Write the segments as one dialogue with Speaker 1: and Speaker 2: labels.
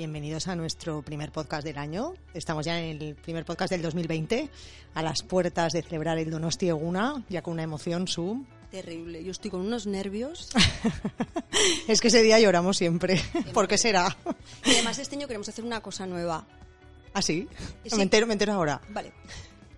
Speaker 1: Bienvenidos a nuestro primer podcast del año. Estamos ya en el primer podcast del 2020, a las puertas de celebrar el Donosti Eguna, ya con una emoción su.
Speaker 2: Terrible, yo estoy con unos nervios.
Speaker 1: es que ese día lloramos siempre. ¿Por qué será?
Speaker 2: Y además este año queremos hacer una cosa nueva.
Speaker 1: ¿Ah, sí?
Speaker 2: Sí.
Speaker 1: Me, entero, me entero ahora.
Speaker 2: Vale.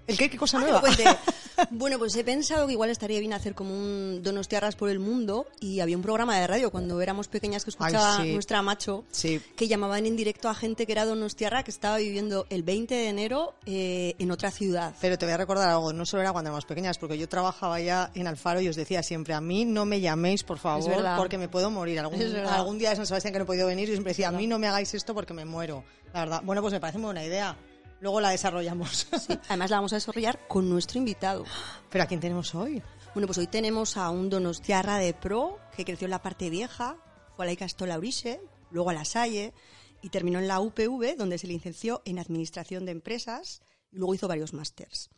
Speaker 1: ¿El qué? ¿Qué cosa
Speaker 2: Ah,
Speaker 1: nueva?
Speaker 2: Bueno, pues he pensado que igual estaría bien hacer como un Donostiarras por el mundo y había un programa de radio cuando éramos pequeñas que escuchaba
Speaker 1: Ay, sí.
Speaker 2: nuestra macho
Speaker 1: Sí.
Speaker 2: que llamaban en directo a gente que era Donostiarra que estaba viviendo el 20 de enero eh, en otra ciudad.
Speaker 1: Pero te voy a recordar algo, no solo era cuando éramos pequeñas, porque yo trabajaba ya en Alfaro y os decía siempre, a mí no me llaméis, por favor, porque me puedo morir. Algún, día de San Sebastián que no he podido venir, yo siempre decía, a mí no me hagáis esto porque me muero. La verdad. Bueno, pues me parece muy buena idea. Luego la desarrollamos.
Speaker 2: Sí, Además la vamos a desarrollar con nuestro invitado.
Speaker 1: Pero ¿a quién tenemos hoy?
Speaker 2: Bueno, pues hoy tenemos a un Donostiarra de pro que creció en la parte vieja, fue a la Icastola Uriche, luego a la Salle y terminó en la UPV, donde se licenció en Administración de Empresas y luego hizo varios másters.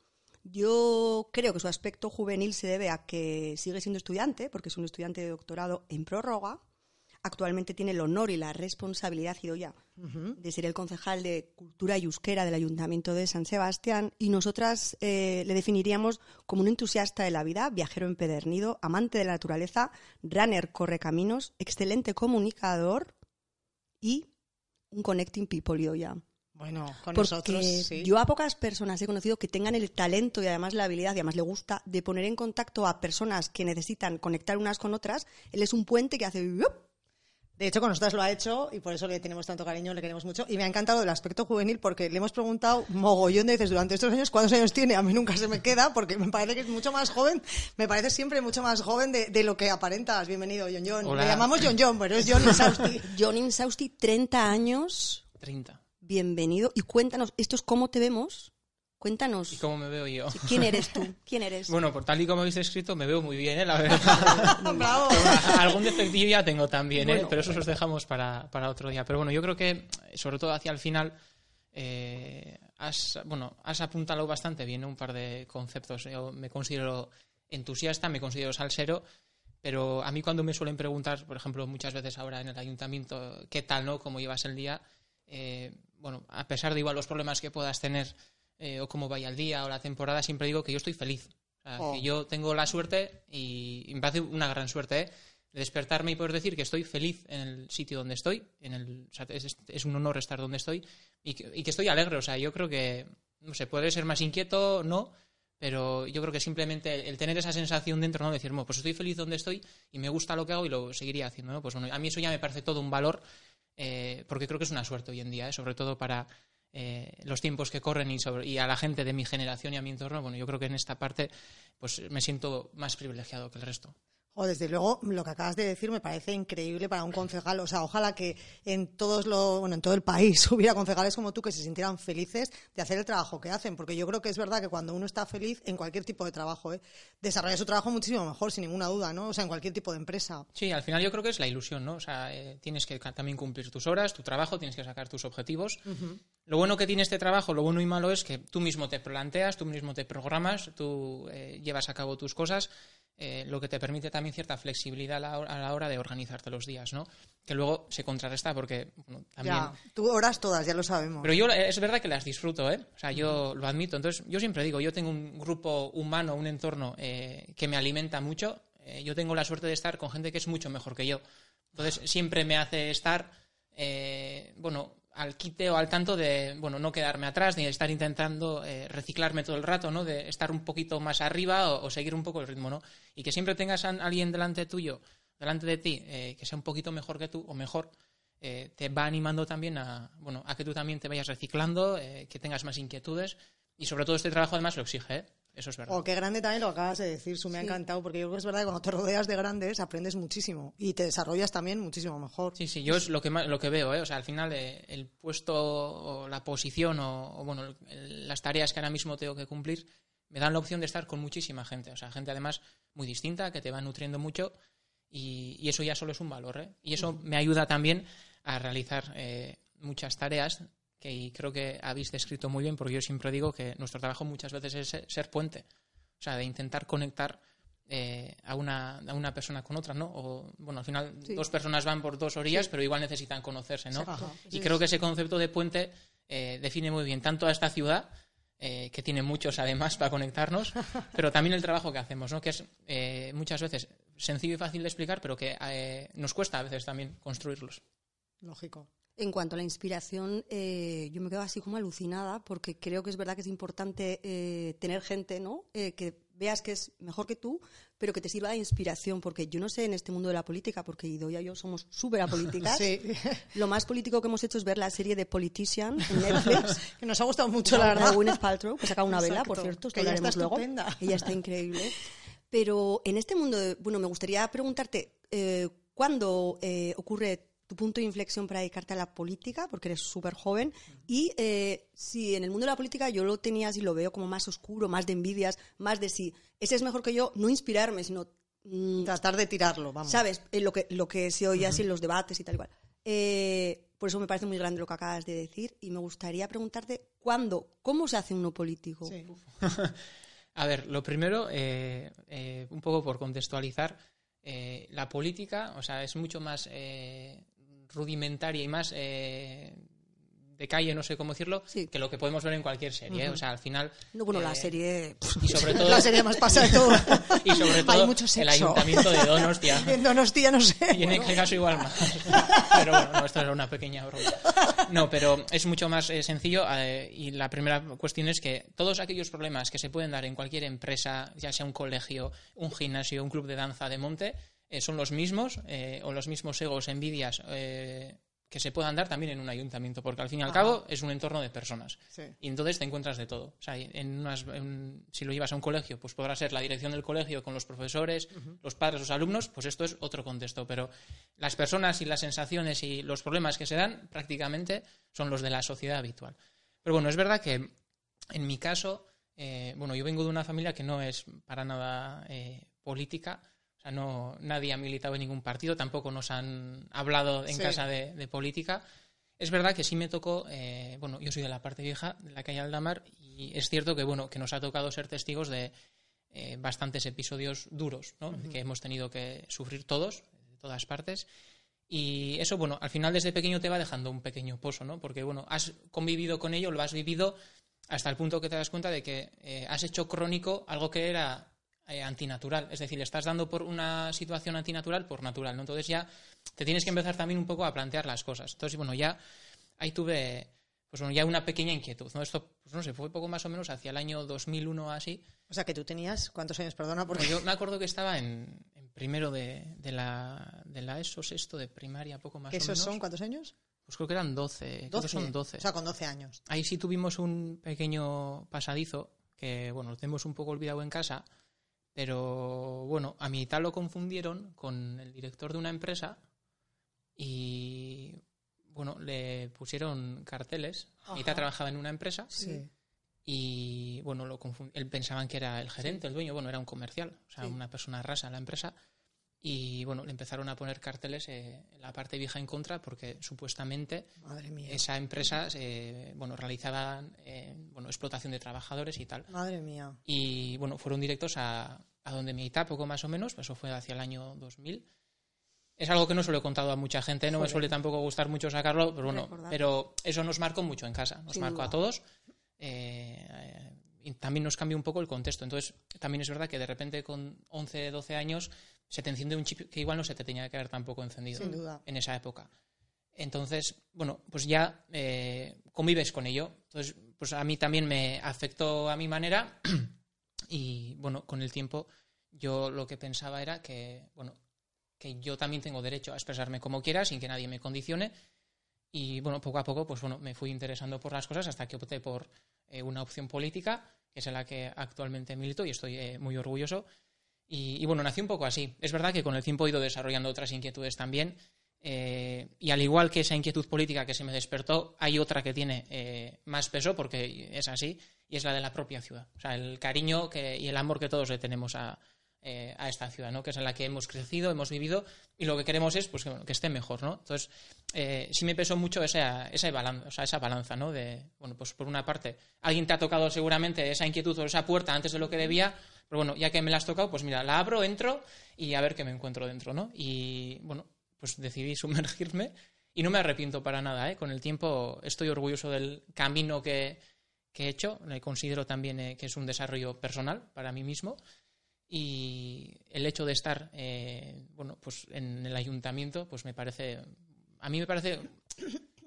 Speaker 2: Yo creo que su aspecto juvenil se debe a que sigue siendo estudiante, porque es un estudiante de doctorado en prórroga. Actualmente tiene el honor y la responsabilidad, y ya, de ser el concejal de Cultura y Euskera del Ayuntamiento de San Sebastián y nosotras eh, le definiríamos como un entusiasta de la vida, viajero empedernido, amante de la naturaleza, runner corre caminos, excelente comunicador y un connecting people yo ya.
Speaker 1: Bueno, con
Speaker 2: Porque
Speaker 1: nosotros sí.
Speaker 2: yo a pocas personas he conocido que tengan el talento y además la habilidad y además le gusta de poner en contacto a personas que necesitan conectar unas con otras. Él es un puente que hace.
Speaker 1: De hecho, con nosotras lo ha hecho y por eso le tenemos tanto cariño, le queremos mucho. Y me ha encantado el aspecto juvenil porque le hemos preguntado mogollón de veces durante estos años cuántos años tiene. A mí nunca se me queda porque me parece que es mucho más joven. Me parece siempre mucho más joven de, de lo que aparentas. Bienvenido, John John.
Speaker 3: Hola.
Speaker 1: Le llamamos John John, pero es John Insausti.
Speaker 2: John Insausti, 30 años,
Speaker 3: 30.
Speaker 2: bienvenido. Y cuéntanos, esto es cómo te vemos. Cuéntanos,
Speaker 3: ¿Y cómo me veo yo?
Speaker 2: ¿quién eres tú? ¿Quién eres?
Speaker 3: Bueno, por tal y como habéis escrito, me veo muy bien, ¿eh? la verdad.
Speaker 1: Bravo.
Speaker 3: Algún defectillo ya tengo también, ¿eh?
Speaker 2: Bueno.
Speaker 3: pero eso los dejamos para, para otro día. Pero bueno, yo creo que, sobre todo hacia el final, eh, has, bueno, has apuntado bastante bien ¿eh? un par de conceptos. Yo me considero entusiasta, me considero salsero, pero a mí cuando me suelen preguntar, por ejemplo, muchas veces ahora en el ayuntamiento, ¿qué tal, no? ¿Cómo llevas el día? Eh, bueno, a pesar de igual los problemas que puedas tener eh, o cómo vaya el día o la temporada, siempre digo que yo estoy feliz. O sea,
Speaker 1: Oh.
Speaker 3: que yo tengo la suerte y, y me parece una gran suerte, ¿eh? de despertarme y poder decir que estoy feliz en el sitio donde estoy. En el, o sea, es, es un honor estar donde estoy y que, y que estoy alegre. O sea, yo creo que, no sé, puede ser más inquieto, no, pero yo creo que simplemente el tener esa sensación dentro, ¿no? Decir, pues estoy feliz donde estoy y me gusta lo que hago y lo seguiría haciendo, ¿no? Pues bueno, a mí eso ya me parece todo un valor, eh, porque creo que es una suerte hoy en día, ¿eh? sobre todo para eh, los tiempos que corren y, sobre, y a la gente de mi generación y a mi entorno, bueno, yo creo que en esta parte pues me siento más privilegiado que el resto.
Speaker 1: O desde luego, lo que acabas de decir me parece increíble para un concejal. O sea, ojalá que en todos los, bueno, en todo el país hubiera concejales como tú que se sintieran felices de hacer el trabajo que hacen. Porque yo creo que es verdad que cuando uno está feliz en cualquier tipo de trabajo, ¿eh? desarrolla su trabajo muchísimo mejor, sin ninguna duda, ¿no? O sea, en cualquier tipo de empresa.
Speaker 3: Sí, al final yo creo que es la ilusión, ¿no? O sea, eh, tienes que también cumplir tus horas, tu trabajo, tienes que sacar tus objetivos. Lo bueno que tiene este trabajo, lo bueno y malo es que tú mismo te planteas, tú mismo te programas, tú eh, llevas a cabo tus cosas, eh, lo que te permite también cierta flexibilidad a la, hora- a la hora de organizarte los días, ¿no? Que luego se contrarresta porque bueno, también...
Speaker 1: Ya, tú horas todas, ya lo sabemos.
Speaker 3: Pero yo es verdad que las disfruto, ¿eh? O sea, yo lo admito. Entonces, yo siempre digo, yo tengo un grupo humano, un entorno eh, que me alimenta mucho. Eh, yo tengo la suerte de estar con gente que es mucho mejor que yo. Entonces, siempre me hace estar, eh, bueno, al quite o al tanto de, bueno, no quedarme atrás ni de estar intentando eh, reciclarme todo el rato, ¿no? De estar un poquito más arriba o, seguir un poco el ritmo, ¿no? Y que siempre tengas a alguien delante tuyo, delante de ti, eh, que sea un poquito mejor que tú o mejor, eh, te va animando también a, bueno, a que tú también te vayas reciclando, que tengas más inquietudes y sobre todo este trabajo además lo exige. Eso es verdad.
Speaker 1: O qué grande también lo acabas de decir, Su, me ha encantado, porque yo creo que es verdad que cuando te rodeas de grandes aprendes muchísimo y te desarrollas también muchísimo mejor.
Speaker 3: Sí, sí, yo es lo que lo que veo, ¿eh? O sea, al final eh, el puesto o la posición o, o, bueno, el- las tareas que ahora mismo tengo que cumplir me dan la opción de estar con muchísima gente, o sea, gente además muy distinta que te va nutriendo mucho y, y eso ya solo es un valor, ¿eh? Y eso me ayuda también a realizar eh, muchas tareas que y creo que habéis descrito muy bien porque yo siempre digo que nuestro trabajo muchas veces es ser- ser puente, o sea, de intentar conectar eh, a, una, a una persona con otra, ¿no? O, bueno, al final dos personas van por dos orillas, pero igual necesitan conocerse, ¿no? Y creo que ese concepto de puente eh, define muy bien tanto a esta ciudad, eh, que tiene muchos además para conectarnos, pero también el trabajo que hacemos, ¿no? Que es muchas veces sencillo y fácil de explicar, pero que nos cuesta a veces también construirlos.
Speaker 1: Lógico.
Speaker 2: En cuanto a la inspiración, yo me quedo así como alucinada porque creo que es verdad que es importante tener gente, ¿no? que veas que es mejor que tú, pero que te sirva de inspiración, porque yo no sé en este mundo de la política, porque Idoia y yo somos súper apolíticas.
Speaker 1: Sí.
Speaker 2: Lo más político que hemos hecho es ver la serie de Politician en Netflix.
Speaker 1: que nos ha gustado mucho, la verdad.
Speaker 2: Gwyneth Paltrow, que saca una vela, por cierto, esto
Speaker 1: ella está
Speaker 2: luego.
Speaker 1: Estupenda.
Speaker 2: Ella está increíble. Pero en este mundo, bueno, me gustaría preguntarte, eh, ¿cuándo eh, ocurre tu punto de inflexión para dedicarte a la política, porque eres súper joven, y eh, si en el mundo de la política yo lo tenía así, lo veo como más oscuro, más de envidias, más de si ese es mejor que yo, no inspirarme, sino...
Speaker 1: Mm, Tratar de tirarlo, vamos.
Speaker 2: ¿Sabes? Eh, lo, que, lo que se oye así en los debates y tal igual. Eh, por eso me parece muy grande lo que acabas de decir y me gustaría preguntarte, ¿cuándo, cómo se hace uno político?
Speaker 3: a ver, lo primero, un poco por contextualizar, la política, o sea, es mucho más rudimentaria y más eh, de calle, no sé cómo decirlo, que lo que podemos ver en cualquier serie. ¿eh? O sea, al final.
Speaker 2: No, bueno, la eh, serie.
Speaker 3: Y sobre todo.
Speaker 1: la serie más pasa de todo.
Speaker 3: y sobre todo. el ayuntamiento de Donostia.
Speaker 1: en Donostia, no sé.
Speaker 3: Y en este caso igual más. pero bueno, esto era una pequeña broma. No, pero es mucho más sencillo. y la primera cuestión es que todos aquellos problemas que se pueden dar en cualquier empresa, ya sea un colegio, un gimnasio, un club de danza de monte, eh, son los mismos eh, o los mismos egos, envidias eh, que se puedan dar también en un ayuntamiento, porque al fin y al cabo es un entorno de personas. Y entonces te encuentras de todo. O sea, en si lo llevas a un colegio, pues podrá ser la dirección del colegio con los profesores, los padres, los alumnos, pues esto es otro contexto. Pero las personas y las sensaciones y los problemas que se dan prácticamente son los de la sociedad habitual. Pero bueno, es verdad que en mi caso, bueno, yo vengo de una familia que no es para nada política no, nadie ha militado en ningún partido, tampoco nos han hablado en casa de, política. Es verdad que sí me tocó, eh, bueno, yo soy de la parte vieja, de la calle Aldamar, y es cierto que, bueno, que nos ha tocado ser testigos de eh, bastantes episodios duros, ¿no? Que hemos tenido que sufrir todos, de todas partes. Y eso, bueno, al final desde pequeño te va dejando un pequeño pozo, ¿no? Porque, bueno, has convivido con ello, lo has vivido hasta el punto que te das cuenta de que eh, has hecho crónico algo que era eh, antinatural. Es decir, estás dando por una situación antinatural por natural, ¿no? Entonces ya te tienes que empezar también un poco a plantear las cosas. Entonces, bueno, ya ahí tuve pues bueno, ya una pequeña inquietud, ¿no? Esto, pues no sé, fue poco más o menos hacia el año 2001 así.
Speaker 1: O sea, que tú tenías, ¿cuántos años, perdona?
Speaker 3: Porque yo me acuerdo que estaba en, primero de, la, de la ESO, sexto de primaria, poco más o menos.
Speaker 1: ¿Esos son cuántos años?
Speaker 3: Pues creo que eran 12, 12. son 12.
Speaker 1: O sea, con 12 años.
Speaker 3: Ahí sí tuvimos un pequeño pasadizo que, bueno, lo tenemos un poco olvidado en casa, pero bueno, a mi tal lo confundieron con el director de una empresa y bueno, le pusieron carteles. Mi trabajaba en una empresa y bueno, lo él pensaban que era el gerente, el dueño, bueno, era un comercial, o sea, una persona rasa en la empresa. Y bueno, le empezaron a poner carteles eh, en la parte vieja en contra porque supuestamente esa empresa eh, bueno, realizaba eh, bueno, explotación de trabajadores y tal.
Speaker 1: Madre mía.
Speaker 3: Y bueno, fueron directos a, a donde me edita, poco más o menos, eso fue hacia el año 2000. Es algo que no se lo he contado a mucha gente, no me suele tampoco gustar mucho sacarlo, pero bueno, pero eso nos marcó mucho en casa, nos marcó a todos. y también nos cambió un poco el contexto. Entonces, también es verdad que de repente con 11, 12 años se te enciende un chip que igual no se te tenía que haber tampoco encendido en esa época. Entonces, bueno, pues ya eh, convives con ello. Entonces, pues a mí también me afectó a mi manera y, bueno, con el tiempo yo lo que pensaba era que, bueno, que yo también tengo derecho a expresarme como quiera sin que nadie me condicione y, bueno, poco a poco, pues bueno, me fui interesando por las cosas hasta que opté por eh, una opción política, que es en la que actualmente milito y estoy eh, muy orgulloso y, bueno, nació un poco así. Es verdad que con el tiempo he ido desarrollando otras inquietudes también. Eh, y al igual que esa inquietud política que se me despertó, hay otra que tiene eh, más peso, porque es así, y es la de la propia ciudad. O sea, el cariño que, y el amor que todos le tenemos a, eh, a esta ciudad, ¿no? que es en la que hemos crecido, hemos vivido, y lo que queremos es pues, que, esté mejor. ¿no? Entonces, sí me pesó mucho esa, esa, balanza, o sea, esa balanza, ¿no? De, bueno, pues por una parte, alguien te ha tocado seguramente esa inquietud o esa puerta antes de lo que debía, Pero bueno, ya que me la has tocado, pues mira, la abro, entro y a ver qué me encuentro dentro, ¿no? Y bueno, pues decidí sumergirme y no me arrepiento para nada, ¿eh? Con el tiempo estoy orgulloso del camino que, que he hecho, considero también eh, que es un desarrollo personal para mí mismo y el hecho de estar eh, bueno pues en el ayuntamiento pues me parece a mí me parece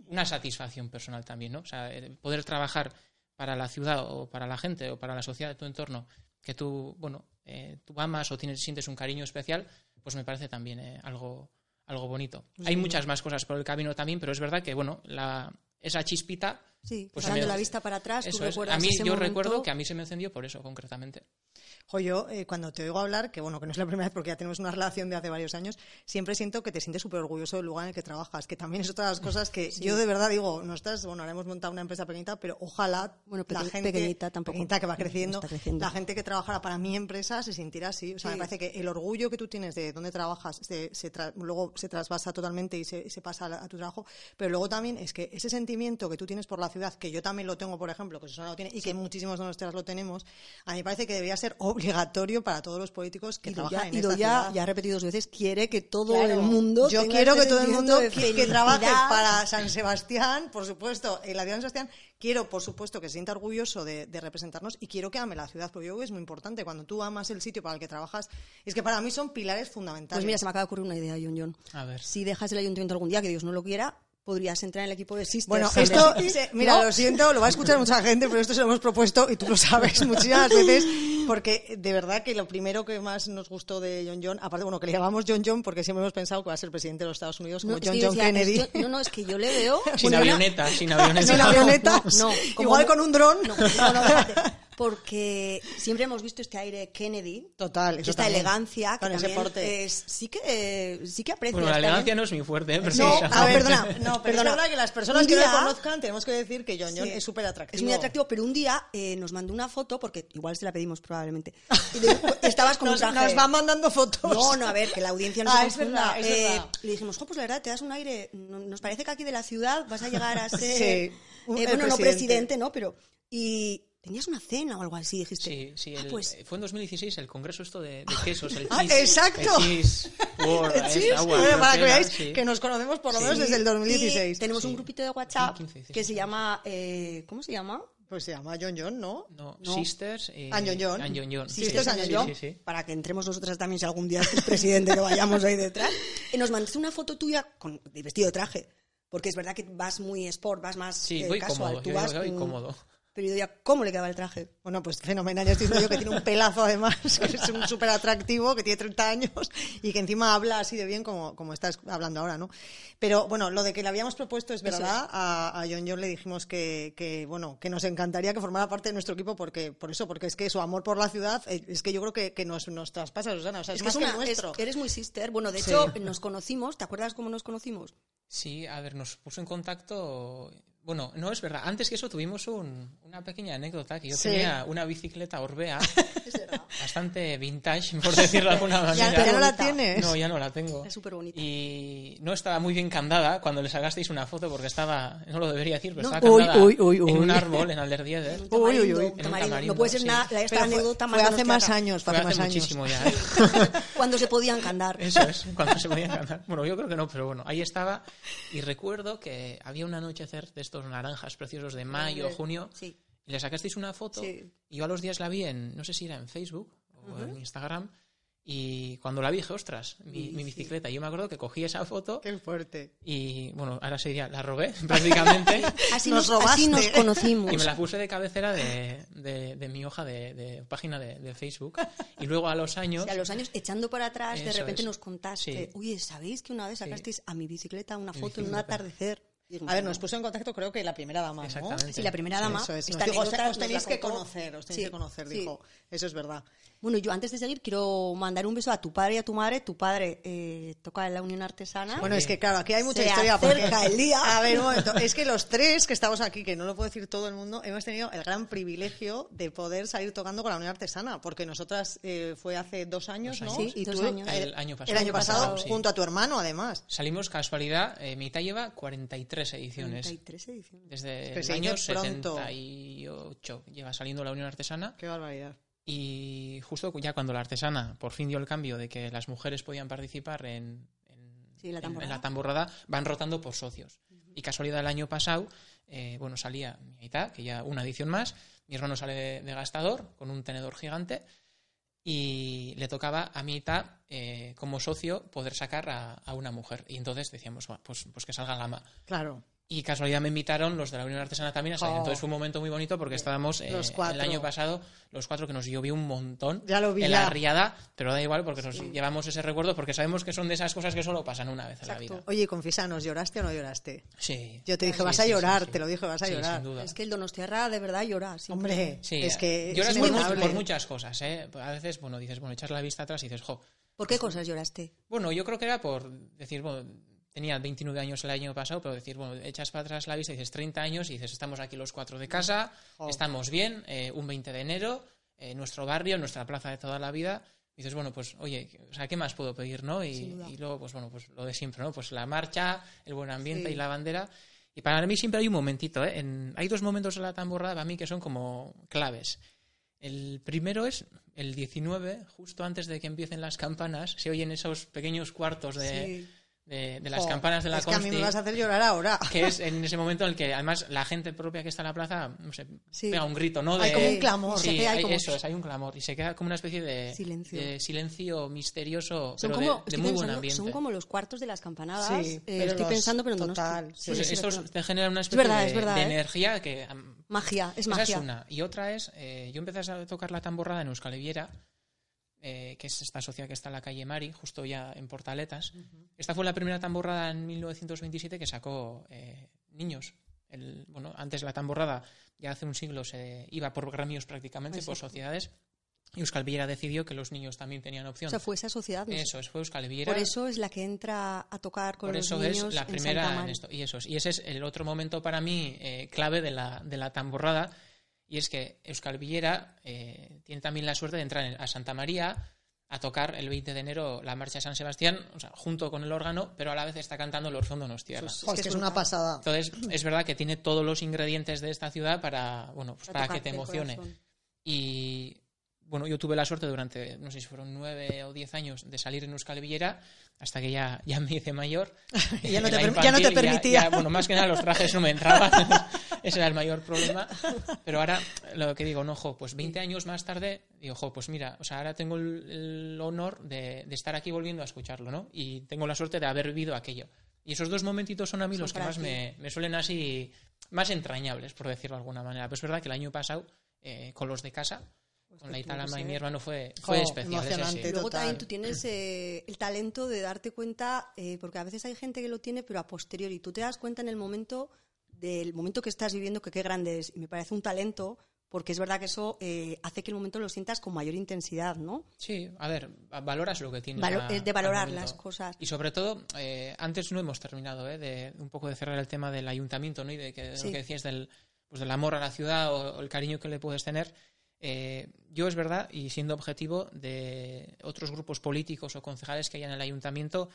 Speaker 3: una satisfacción personal también no o sea poder trabajar para la ciudad o para la gente o para la sociedad de tu entorno que tú bueno eh, tú amas o tienes sientes un cariño especial pues me parece también eh, algo algo bonito. Hay muchas más cosas por el camino también pero es verdad que bueno la esa chispita
Speaker 2: Sí,
Speaker 3: pues me-
Speaker 2: la vista para atrás, tú recuerdas
Speaker 3: a mí
Speaker 2: ese
Speaker 3: yo
Speaker 2: momento.
Speaker 3: recuerdo que a mí se me encendió por eso concretamente
Speaker 1: Jo, yo eh, cuando te oigo hablar, que bueno, que no es la primera vez porque ya tenemos una relación de hace varios años, siempre siento que te sientes súper orgulloso del lugar en el que trabajas, que también es otra de las cosas que yo de verdad digo, no estás, bueno, ahora hemos montado una empresa pequeñita, pero ojalá
Speaker 2: Bueno,
Speaker 1: la gente
Speaker 2: pequeñita tampoco.
Speaker 1: pequeñita que va creciendo, la gente que trabajara para mi empresa se sintiera así. O sea,
Speaker 2: Sí.
Speaker 1: me parece que el orgullo que tú tienes de dónde trabajas, se, se tra- luego se trasvasa totalmente y se, se pasa a, a tu trabajo, pero luego también es que ese sentimiento que tú tienes por la ciudad, que yo también lo tengo, por ejemplo, que Susana lo tiene y que muchísimos de nosotros lo tenemos, a mí me parece que debería ser obligatorio para todos los políticos que
Speaker 2: Ido
Speaker 1: trabajan
Speaker 2: ya,
Speaker 1: en
Speaker 2: Ido
Speaker 1: esta
Speaker 2: ya,
Speaker 1: ciudad.
Speaker 2: ya ha repetido dos veces, quiere que todo
Speaker 1: Claro.
Speaker 2: el mundo.
Speaker 1: Yo quiero que todo el mundo que, que trabaje para San Sebastián, por supuesto, en la ciudad de San Sebastián. Quiero, por supuesto, que se sienta orgulloso de, de representarnos y quiero que ame la ciudad, porque yo creo que es muy importante. Cuando tú amas el sitio para el que trabajas, es que para mí son pilares fundamentales.
Speaker 2: Pues mira, se me acaba de ocurrir una idea, John John.
Speaker 3: A ver.
Speaker 2: Si dejas el ayuntamiento algún día, que Dios no lo quiera, podrías entrar en el equipo de Sisters.
Speaker 1: Bueno,
Speaker 2: en
Speaker 1: esto, mira,
Speaker 2: ¿No?
Speaker 1: lo siento, lo va a escuchar mucha gente, pero esto se lo hemos propuesto y tú lo sabes muchísimas veces, porque de verdad que lo primero que más nos gustó de John John, aparte, bueno, que le llamamos John John porque siempre hemos pensado que va a ser presidente de los Estados Unidos como
Speaker 2: No,
Speaker 1: John John
Speaker 2: decía,
Speaker 1: Kennedy.
Speaker 2: yo- no, no, es que yo le veo.
Speaker 3: sin
Speaker 2: una-
Speaker 3: avioneta sin avioneta
Speaker 1: Sin
Speaker 2: no, no,
Speaker 1: avionetas,
Speaker 2: no, como
Speaker 1: igual
Speaker 2: no-
Speaker 1: con un dron.
Speaker 2: No, no, no, porque siempre hemos visto este aire Kennedy.
Speaker 1: Total,
Speaker 2: que
Speaker 1: eso
Speaker 2: esta
Speaker 1: también.
Speaker 2: elegancia que
Speaker 1: Con ese
Speaker 2: también
Speaker 1: porte.
Speaker 2: es- sí que sí que aprecias
Speaker 3: bueno la
Speaker 2: también.
Speaker 3: elegancia no es muy fuerte ¿eh? pero sí,
Speaker 2: No, a ver, perdona,
Speaker 1: No, pero
Speaker 2: perdona.
Speaker 1: es verdad que las personas que no conozcan tenemos que decir que John John
Speaker 2: Sí.
Speaker 1: es súper atractivo.
Speaker 2: Es muy atractivo, pero un día eh, nos mandó una foto, porque igual se la pedimos probablemente. Y estabas con
Speaker 1: Nos,
Speaker 2: un traje.
Speaker 1: nos van mandando fotos.
Speaker 2: No, no, a ver, que la audiencia no
Speaker 1: Ah,
Speaker 2: se
Speaker 1: es verdad, es
Speaker 2: Eh,
Speaker 1: verdad.
Speaker 2: Le dijimos, jo, pues la verdad, te das un aire. no- Nos parece que aquí de la ciudad vas a llegar a ser.
Speaker 1: Sí, un-
Speaker 2: eh, bueno, no
Speaker 1: presidente.
Speaker 2: presidente, ¿no? Pero. Y tenías una cena o algo así, dijiste.
Speaker 3: Sí, sí,
Speaker 2: Ah,
Speaker 3: el-
Speaker 2: pues,
Speaker 3: eh, fue en 2016 el congreso esto de, de quesos, el
Speaker 1: Ah,
Speaker 3: cheese,
Speaker 1: exacto.
Speaker 3: el cheese world,
Speaker 1: El
Speaker 3: es
Speaker 1: chis,
Speaker 3: agua,
Speaker 1: eh,
Speaker 3: creo
Speaker 1: para
Speaker 3: que
Speaker 1: veáis
Speaker 3: sí.
Speaker 1: que nos conocemos por lo
Speaker 2: sí.
Speaker 1: menos desde el 2016.
Speaker 2: Y tenemos un
Speaker 3: Sí.
Speaker 2: grupito de WhatsApp
Speaker 3: 15, 16,
Speaker 2: que se llama. eh, ¿Cómo se llama?
Speaker 1: Pues se llama John John, ¿no?
Speaker 3: No,
Speaker 2: No.
Speaker 3: Sisters y
Speaker 1: And John John.
Speaker 3: and John John.
Speaker 1: Sisters
Speaker 3: sí,
Speaker 1: and
Speaker 3: sí,
Speaker 1: John
Speaker 3: sí, sí.
Speaker 2: Para que entremos nosotras también, si algún día es presidente, que vayamos ahí detrás. Y nos mandaste una foto tuya con de vestido de traje. Porque es verdad que vas muy sport, vas más
Speaker 3: Sí,
Speaker 2: eh,
Speaker 3: voy
Speaker 2: casual.
Speaker 3: cómodo,
Speaker 2: Tú
Speaker 3: yo
Speaker 2: vas
Speaker 3: digo que voy cómodo.
Speaker 2: Pero yo diría, ¿cómo le quedaba el traje?
Speaker 1: Bueno, pues fenomenal. Ya estoy diciendo yo que tiene un pelazo además, que es un súper atractivo, que tiene 30 años y que encima habla así de bien como, como estás hablando ahora, ¿no? Pero bueno, lo de que le habíamos propuesto es verdad. A, a John John le dijimos que, que, bueno, que nos encantaría que formara parte de nuestro equipo porque, por eso, porque es que su amor por la ciudad, eh, es que yo creo que, que nos, nos traspasa, Susana. O sea, es,
Speaker 2: Es que
Speaker 1: más
Speaker 2: es
Speaker 1: que
Speaker 2: una-
Speaker 1: el nuestro.
Speaker 2: es- eres muy sister. Bueno, de
Speaker 1: Sí.
Speaker 2: hecho, nos conocimos. ¿Te acuerdas cómo nos conocimos?
Speaker 3: Sí, a ver, nos puso en contacto. Bueno, no es verdad. Antes que eso tuvimos un- una pequeña anécdota que yo
Speaker 1: Sí.
Speaker 3: tenía una bicicleta Orbea bastante vintage, por decirlo de alguna
Speaker 1: ¿Ya,
Speaker 3: manera.
Speaker 1: ya no la tienes?
Speaker 3: No, ya no la tengo.
Speaker 2: Es súper bonita.
Speaker 3: Y no estaba muy bien candada cuando le sacasteis una foto porque estaba, no lo debería decir, pero
Speaker 2: No.
Speaker 3: estaba
Speaker 1: Uy,
Speaker 3: candada
Speaker 1: uy, uy, uy.
Speaker 3: en un árbol en Alderdieder.
Speaker 1: Uy, uy, uy.
Speaker 2: No puede ser
Speaker 3: sí.
Speaker 2: nada, esta anécdota
Speaker 1: fue
Speaker 2: más
Speaker 1: hace más años, fue hace más años.
Speaker 3: muchísimo ya. ¿eh?
Speaker 2: Cuando se podían candar.
Speaker 3: Eso es, cuando se podía cantar. Bueno, yo creo que no, pero bueno, ahí estaba. Y recuerdo que había un anochecer de estos naranjas preciosos de mayo, junio,
Speaker 2: Sí.
Speaker 3: Y le sacasteis una foto.
Speaker 2: Sí.
Speaker 3: Y yo a los días la vi en, no sé si era en Facebook o en Instagram. Y cuando la vi dije, ostras, mi, mi bicicleta. Y yo me acuerdo que cogí esa foto
Speaker 1: Qué fuerte.
Speaker 3: y, bueno, ahora sería, la robé prácticamente.
Speaker 2: Así
Speaker 1: Nos
Speaker 2: nos, así nos conocimos.
Speaker 3: Y me la puse de cabecera de, de- de mi hoja de, de página de, de Facebook. Y luego a los años.
Speaker 2: Y a los años, echando para atrás, de repente
Speaker 3: es.
Speaker 2: nos contaste,
Speaker 3: Sí.
Speaker 2: oye, ¿sabéis que una vez sacasteis a mi bicicleta una foto en un atardecer?
Speaker 1: A ver,
Speaker 2: no.
Speaker 1: nos puso en contacto creo que la primera dama, ¿no?
Speaker 3: Exactamente.
Speaker 2: Sí, la primera dama.
Speaker 1: Eso es. Nos
Speaker 2: esta
Speaker 1: dijo, os, tenéis que conocer, os tenéis
Speaker 2: Sí,
Speaker 1: que conocer,
Speaker 2: sí.
Speaker 1: dijo. Eso es verdad.
Speaker 2: Bueno, yo antes de seguir quiero mandar un beso a tu padre y a tu madre. Tu padre eh, toca en la Unión Artesana.
Speaker 1: Bueno, es que claro, aquí hay mucha
Speaker 2: Se
Speaker 1: historia.
Speaker 2: acerca el día.
Speaker 1: A ver, un momento. Es que los tres que estamos aquí, que no lo puede decir todo el mundo, hemos tenido el gran privilegio de poder salir tocando con la Unión Artesana, porque nosotras eh, fue hace dos años,
Speaker 3: Dos
Speaker 1: ¿no?
Speaker 2: Sí,
Speaker 1: y
Speaker 2: dos
Speaker 1: tú
Speaker 2: años.
Speaker 3: El año pasado.
Speaker 1: El año pasado,
Speaker 3: Sí.
Speaker 1: junto a tu hermano, además.
Speaker 3: Salimos casualidad, eh, Mitad lleva 43 ediciones.
Speaker 2: 33 ediciones.
Speaker 3: Desde
Speaker 1: que
Speaker 3: el año
Speaker 1: dice pronto.
Speaker 3: 78 lleva saliendo la Unión Artesana.
Speaker 1: Qué barbaridad.
Speaker 3: Y justo ya cuando la artesana por fin dio el cambio de que las mujeres podían participar en, en,
Speaker 2: Sí, la
Speaker 3: en- en
Speaker 2: tamborrada.
Speaker 3: la tamborrada, van rotando por socios. Y casualidad el año pasado, eh, bueno, salía mi aita, que ya una edición más, mi hermano sale de, de gastador con un tenedor gigante y le tocaba a mi aita, eh, como socio poder sacar a, a una mujer. Y entonces decíamos, "Buah, pues, pues que salga Gama.
Speaker 1: Claro.
Speaker 3: Y casualidad me invitaron los de la Unión Artesana también a.
Speaker 1: Oh.
Speaker 3: Entonces fue un momento muy bonito porque estábamos eh, el año pasado, los cuatro que nos llovió un montón
Speaker 1: Ya lo vi
Speaker 3: en
Speaker 1: ya.
Speaker 3: la riada, pero da igual porque nos llevamos ese recuerdo porque sabemos que son de esas cosas que solo pasan una vez en la
Speaker 2: Exacto.
Speaker 3: vida.
Speaker 1: Oye, confiesanos, ¿lloraste o no lloraste?
Speaker 3: Sí.
Speaker 1: Yo te dije,
Speaker 3: Sí,
Speaker 1: vas a
Speaker 3: sí,
Speaker 1: llorar,
Speaker 3: sí.
Speaker 1: te lo dije, vas a
Speaker 3: Sí,
Speaker 1: llorar.
Speaker 3: sin duda.
Speaker 2: Es que el Donostiarra de verdad llora. siempre.
Speaker 1: Hombre,
Speaker 3: Sí,
Speaker 1: es que
Speaker 3: lloras
Speaker 1: es
Speaker 3: por, mu-
Speaker 1: inevitable.
Speaker 3: por muchas cosas, ¿eh? A veces, bueno, dices, bueno, echas la vista atrás y dices, jo.
Speaker 2: ¿Por qué cosas lloraste?
Speaker 3: Bueno, yo creo que era por decir, bueno, tenía 29 años el año pasado, pero decir, bueno, echas para atrás la vista y dices 30 años y dices, estamos aquí los cuatro de casa,
Speaker 1: Jo.
Speaker 3: estamos bien, eh, un 20 de enero, eh, nuestro barrio, nuestra plaza de toda la vida. Y dices, bueno, pues, oye, o sea, ¿qué más puedo pedir, no? Y, luego, pues, bueno, pues lo de siempre, ¿no? Pues la marcha, el buen ambiente
Speaker 1: Sí.
Speaker 3: y la bandera. Y para mí siempre hay un momentito, ¿eh? En- hay dos momentos en la tamborrada para mí que son como claves. El primero es el 19, justo antes de que empiecen las campanas, se oyen esos pequeños cuartos de,
Speaker 2: Sí.
Speaker 3: De, de las campanas de la
Speaker 1: Es que a mí
Speaker 3: Consti,
Speaker 1: me vas a hacer llorar ahora.
Speaker 3: que es en ese momento en el que además la gente propia que está en la plaza no sé,
Speaker 2: Sí.
Speaker 3: pega un grito, ¿no?
Speaker 1: Hay
Speaker 3: De-
Speaker 1: como un clamor.
Speaker 3: Sí,
Speaker 2: hay como-
Speaker 3: eso es, hay un clamor y se queda como una especie de
Speaker 2: Silencio.
Speaker 3: de silencio misterioso,
Speaker 2: Son
Speaker 3: pero de-
Speaker 2: como,
Speaker 3: de,
Speaker 2: estoy
Speaker 3: muy buen
Speaker 2: pensando,
Speaker 3: ambiente.
Speaker 2: son como los cuartos de las campanadas.
Speaker 1: Sí,
Speaker 2: eh, estoy
Speaker 1: los-
Speaker 2: pensando, pero en
Speaker 1: total, sí,
Speaker 3: Pues
Speaker 2: Sí, sí,
Speaker 3: estos
Speaker 2: perdón.
Speaker 3: te generan una especie
Speaker 2: verdad,
Speaker 3: de,
Speaker 2: es verdad,
Speaker 3: de
Speaker 2: ¿eh?
Speaker 3: energía que
Speaker 2: Magia, es
Speaker 3: esa
Speaker 2: magia.
Speaker 3: es una. Y otra es, eh, yo empecé a tocar la tamborrada en Euskal eh, que es esta sociedad que está en la calle Mari, justo ya en Portaletas. Esta fue la primera tamborrada en 1927 que sacó eh, niños. El, bueno, antes la tamborrada, ya hace un siglo, se iba por gremios prácticamente, por sociedades. Y Euskal Viera decidió que los niños también tenían
Speaker 2: O
Speaker 3: opción.
Speaker 2: sea, fue esa sociedad. no.
Speaker 3: Eso es, fue Euskal Viera.
Speaker 2: Por eso es la que entra a tocar con
Speaker 3: Por
Speaker 2: los
Speaker 3: eso
Speaker 2: niños
Speaker 3: es la primera en esto. Y, eso es. y ese es el otro momento para mí eh, clave de la, de la tamborrada. Y es que Euskal Villera eh, tiene también la suerte de entrar en- a Santa María a tocar el 20 de enero la marcha de San Sebastián, o sea, junto con el órgano, pero a la vez está cantando el Orfeo Donostiarra.
Speaker 1: Jo, es que
Speaker 2: es
Speaker 1: una pasada.
Speaker 3: Entonces, es verdad que tiene todos los ingredientes de esta ciudad para, bueno, pues
Speaker 2: Para
Speaker 3: para que te emocione. Y bueno, yo tuve la suerte durante, no sé si fueron nueve o diez años, de salir en Euskal Villera, hasta que ya, ya me hice mayor.
Speaker 1: Ya no te per- ya no te
Speaker 3: infantil,
Speaker 1: permitía.
Speaker 3: ya- bueno, más que nada los trajes no me entraban. Ese era el mayor problema. Pero ahora, lo que digo, no, jo, pues 20 años más tarde, digo, jo, pues mira, o sea, ahora tengo el, el honor de, de estar aquí volviendo a escucharlo, ¿no? Y tengo la suerte de haber vivido aquello. Y esos dos momentitos son a mí
Speaker 2: Son
Speaker 3: los que más me, me suelen así, más entrañables, por decirlo de alguna manera. Pero es verdad que el año pasado, eh, con los de casa, con la Italama y mi hermano fue, fue
Speaker 1: Jo,
Speaker 3: especial. ese sí.
Speaker 1: emocionante.
Speaker 2: Luego también tú tienes eh, el talento de darte cuenta, eh, porque a veces hay gente que lo tiene, pero a posteriori. Tú te das cuenta en el momento del momento que estás viviendo que qué grande es. Y me parece un talento, porque es verdad que eso eh, hace que el momento lo sientas con mayor intensidad, ¿no?
Speaker 3: Sí, a ver, va- valoras lo que tienes.
Speaker 2: Valo-
Speaker 3: a-
Speaker 2: de
Speaker 3: al
Speaker 2: valorar las cosas.
Speaker 3: Y sobre todo, eh, antes no hemos terminado, ¿eh? de un poco de cerrar el tema del ayuntamiento, ¿no? Y de, que, de
Speaker 2: Sí.
Speaker 3: lo que decías del, pues del amor a la ciudad o, o el cariño que le puedes tener. Eh, yo es verdad, y siendo objetivo de otros grupos políticos o concejales que hay en el ayuntamiento,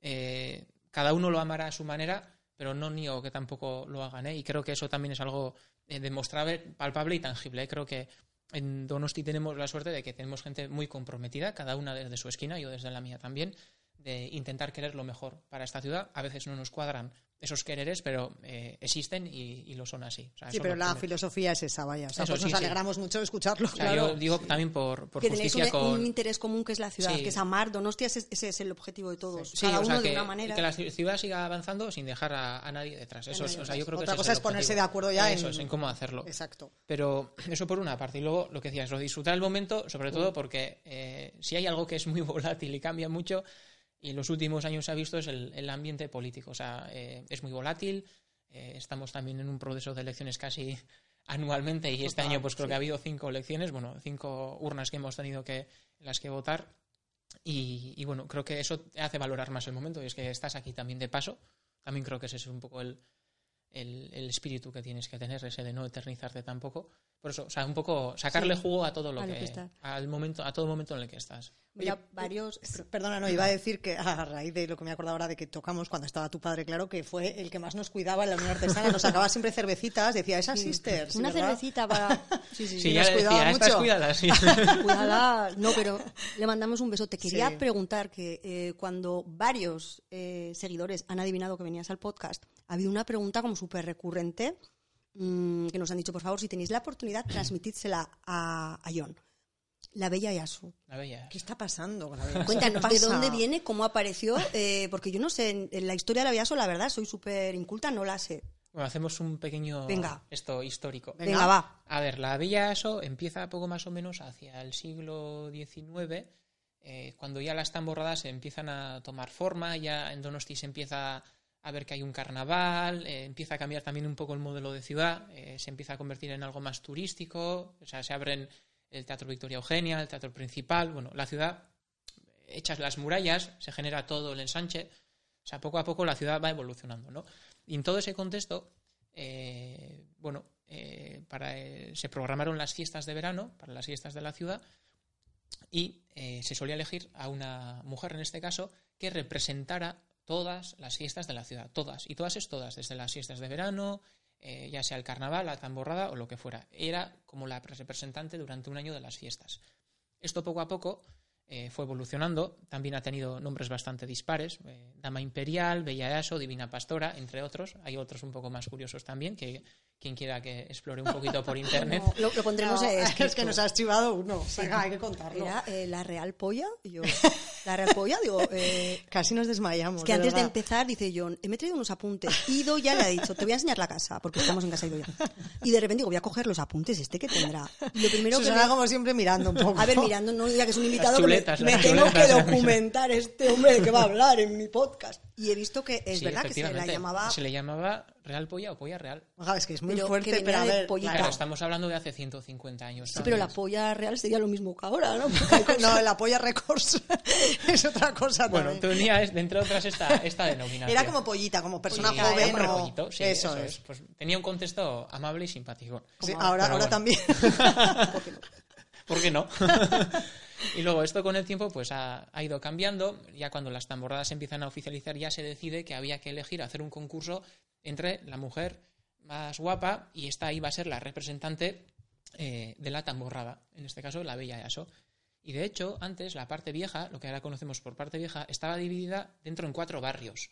Speaker 3: eh, cada uno lo amará a su manera, pero no niego que tampoco lo hagan. ¿eh? Y creo que eso también es algo eh, demostrable, palpable y tangible. ¿eh? Creo que en Donosti tenemos la suerte de que tenemos gente muy comprometida, cada una desde su esquina, yo desde la mía también, de intentar querer lo mejor para esta ciudad. A veces no nos cuadran esos quereres, pero eh, existen y, y lo son así. O sea,
Speaker 1: Sí, pero la filosofía es esa, vaya. O sea,
Speaker 3: Eso
Speaker 1: pues
Speaker 3: sí,
Speaker 1: nos
Speaker 3: sí.
Speaker 1: alegramos mucho de escucharlo.
Speaker 3: O sea,
Speaker 1: claro.
Speaker 3: yo digo también por, por
Speaker 2: que un,
Speaker 3: justicia con...
Speaker 2: un interés común que es la ciudad,
Speaker 3: Sí.
Speaker 2: que es amar. Donostia, ese, ese es el objetivo de todos.
Speaker 3: Sí,
Speaker 2: Cada uno de una manera.
Speaker 3: que la ciudad siga avanzando sin dejar a, a nadie detrás. Eso es,
Speaker 2: nadie
Speaker 3: yo creo
Speaker 1: Otra cosa
Speaker 3: el
Speaker 1: es ponerse de acuerdo ya
Speaker 3: Eso
Speaker 1: en-
Speaker 3: es, en cómo hacerlo.
Speaker 1: Exacto.
Speaker 3: Pero eso por una parte. Y luego lo que decías, lo disfrutar el momento, sobre todo porque eh, si hay algo que es muy volátil y cambia mucho, y en los últimos años se ha visto, es el, el ambiente político. O sea, eh, es muy volátil. eh, estamos también en un proceso de elecciones casi anualmente y este año pues creo
Speaker 1: sí.
Speaker 3: que ha habido cinco elecciones, bueno, cinco urnas que hemos tenido que en las que votar. Y, y, bueno, creo que eso te hace valorar más el momento. Y es que estás aquí también de paso. También creo que ese es un poco el, el, el espíritu que tienes que tener, ese de no eternizarte tampoco. Por eso, o sea, un poco sacarle
Speaker 2: Sí.
Speaker 3: jugo a todo lo
Speaker 2: A lo
Speaker 3: que, al momento, a todo momento en el que estás.
Speaker 2: Ya varios.
Speaker 1: Per- Perdona, no, iba a decir que a raíz de lo que me he acordado ahora de que tocamos cuando estaba tu padre, claro, que fue el que más nos cuidaba en la Unión Artesana, nos sacaba siempre cervecitas, decía, esas sisters.
Speaker 2: Una
Speaker 1: ¿verdad?
Speaker 2: cervecita para. Sí, sí,
Speaker 3: Sí,
Speaker 2: sí.
Speaker 3: ya
Speaker 1: nos cuidaba
Speaker 3: decía,
Speaker 1: mucho".
Speaker 3: cuídalas, sí.
Speaker 2: Cuidada. No, pero le mandamos un beso. Te quería
Speaker 1: Sí.
Speaker 2: preguntar que eh, cuando varios eh, seguidores han adivinado que venías al podcast, ha habido una pregunta como súper recurrente mm, que nos han dicho, por favor, si tenéis la oportunidad, transmitídsela a, a John. La bella Yasu.
Speaker 3: La bella.
Speaker 1: ¿Qué está pasando con la belleza?
Speaker 2: Cuéntanos
Speaker 1: ¿Qué
Speaker 2: de dónde viene, cómo apareció, eh, porque yo no sé, en, en la historia de la Bellaso, la verdad, soy súper inculta, no la sé.
Speaker 3: Bueno, hacemos un pequeño
Speaker 2: Venga.
Speaker 3: esto histórico.
Speaker 1: Venga.
Speaker 2: Venga, va.
Speaker 3: A ver, la Villa Aso empieza poco más o menos hacia el siglo XIX, eh, cuando ya las tamborradas empiezan a tomar forma, ya en Donosti se empieza a ver que hay un carnaval, eh, empieza a cambiar también un poco el modelo de ciudad, eh, se empieza a convertir en algo más turístico, o sea, se abren el Teatro Victoria Eugenia, el Teatro Principal, bueno, la ciudad, hechas las murallas, se genera todo el ensanche, o sea, poco a poco la ciudad va evolucionando, ¿no? Y en todo ese contexto, eh, bueno, para, se programaron las fiestas de verano, para las fiestas de la ciudad, y se solía elegir a una mujer, en este caso, que representara todas las fiestas de la ciudad, todas, y todas es todas, desde las fiestas de verano, eh, ya sea el carnaval, la tamborrada o lo que fuera. Era como la representante durante un año de las fiestas. Esto poco a poco eh, fue evolucionando, también ha tenido nombres bastante dispares, eh, Dama Imperial, Bella Aso, Divina Pastora, entre otros. Hay otros un poco más curiosos también, que quien quiera que explore un poquito por internet.
Speaker 2: No, lo, lo pondremos
Speaker 1: No, es que nos has chivado uno. Venga, hay que contarlo.
Speaker 2: Era eh, la Real Polla. Yo, la Real Polla, digo, eh,
Speaker 1: Casi nos desmayamos.
Speaker 2: es que antes de empezar, dice John, "Eh, me he traído unos apuntes. Ido ya le ha dicho, te voy a enseñar la casa, porque estamos en casa Ido ya. Y de repente digo, voy a coger los apuntes, este que tendrá. Y lo primero que
Speaker 1: Susana,
Speaker 2: veo-
Speaker 1: como siempre, mirando un poco.
Speaker 2: A ver, mirando, no diga que es un invitado, que
Speaker 3: chuletas,
Speaker 2: me, me tengo que documentar este hombre de que va a hablar en mi podcast. Y he visto que es
Speaker 3: Sí,
Speaker 2: verdad que se la llamaba...
Speaker 3: Se le llamaba Real Polla o Polla Real.
Speaker 1: Ojalá, es que es muy
Speaker 2: Pero que
Speaker 1: fuerte, pero a ver.
Speaker 3: Claro, estamos hablando de hace 150 años.
Speaker 2: Sí, pero la polla real sería lo mismo que ahora, ¿no?
Speaker 1: No, la polla records es otra cosa
Speaker 3: Bueno,
Speaker 1: también.
Speaker 3: tenía, es- de entre otras, esta, esta denominación.
Speaker 1: Era como pollita, como persona
Speaker 3: Sí,
Speaker 1: joven.
Speaker 3: era un
Speaker 1: o-
Speaker 3: repollito, sí,
Speaker 1: eso,
Speaker 3: eso
Speaker 1: es.
Speaker 3: es. Pues tenía un contexto amable y simpático.
Speaker 1: Sí, ahora ahora
Speaker 3: bueno.
Speaker 1: también.
Speaker 3: ¿Por qué no? y luego esto con el tiempo pues ha, ha ido cambiando. Ya cuando las tamborradas se empiezan a oficializar ya se decide que había que elegir hacer un concurso entre la mujer más guapa y esta iba a ser la representante eh, de la tamborrada, en este caso la Bella Yaso. Y de hecho, antes la parte vieja, lo que ahora conocemos por parte vieja, estaba dividida dentro en cuatro barrios.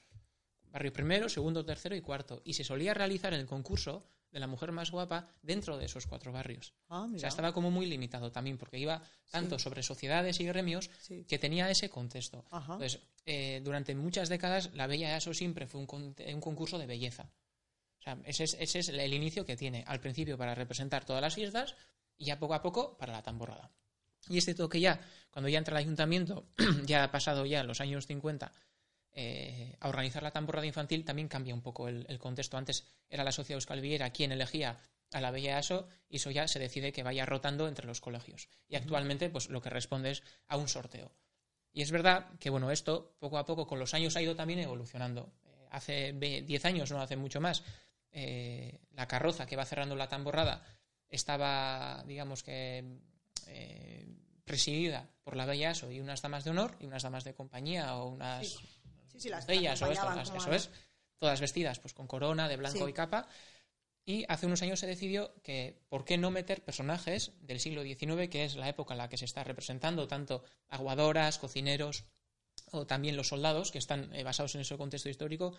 Speaker 3: Barrio primero, segundo, tercero y cuarto. Y se solía realizar el concurso de la mujer más guapa dentro de esos cuatro barrios.
Speaker 1: Ah,
Speaker 3: O sea, estaba como muy limitado también, porque iba tanto sobre sociedades y gremios
Speaker 1: Sí.
Speaker 3: que tenía ese contexto.
Speaker 1: Ajá.
Speaker 3: Entonces, eh, durante muchas décadas, la Bella Aso siempre fue un, con- un concurso de belleza. O sea, ese es, ese es el inicio que tiene. Al principio para representar todas las fiestas y ya poco a poco para la tamborrada. Y es cierto que ya, cuando ya entra el ayuntamiento, ya ha pasado ya los años 50, eh, a organizar la tamborrada infantil también cambia un poco el, el contexto. Antes era la sociedad euskalviera quien elegía a la Bella Aso y eso ya se decide que vaya rotando entre los colegios. Y actualmente pues lo que responde es a un sorteo. Y es verdad que bueno, esto poco a poco con los años ha ido también evolucionando. Eh, hace ve- 10 años, no hace mucho más, eh, la carroza que va cerrando la tamborrada estaba, digamos que, eh, presidida por la Bella Aso y unas damas de honor y unas damas de compañía o unas
Speaker 2: Sí, sí, las
Speaker 3: bellas o esto, las- eso es, todas vestidas pues con corona de blanco y capa. Y hace unos años se decidió que por qué no meter personajes del siglo XIX, que es la época en la que se está representando, tanto aguadoras, cocineros o también los soldados, que están eh, basados en ese contexto histórico,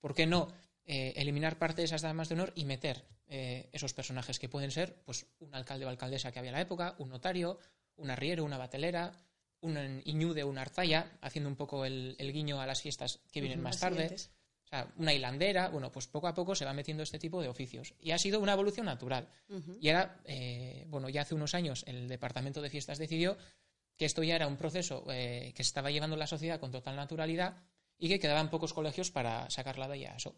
Speaker 3: ¿por qué no eh, eliminar parte de esas damas de honor y meter eh, esos personajes que pueden ser pues un alcalde o alcaldesa que había en la época, un notario, un arriero, una batelera, un iñude o una arzaya, haciendo un poco el, el guiño a las fiestas que vienen más tarde.
Speaker 2: siguientes.
Speaker 3: O sea, una hilandera, bueno, pues poco a poco se va metiendo este tipo de oficios. Y ha sido una evolución natural. Y ahora, eh, bueno, ya hace unos años el Departamento de Fiestas decidió que esto ya era un proceso eh, que se estaba llevando la sociedad con total naturalidad y que quedaban pocos colegios para sacar la bella ASO.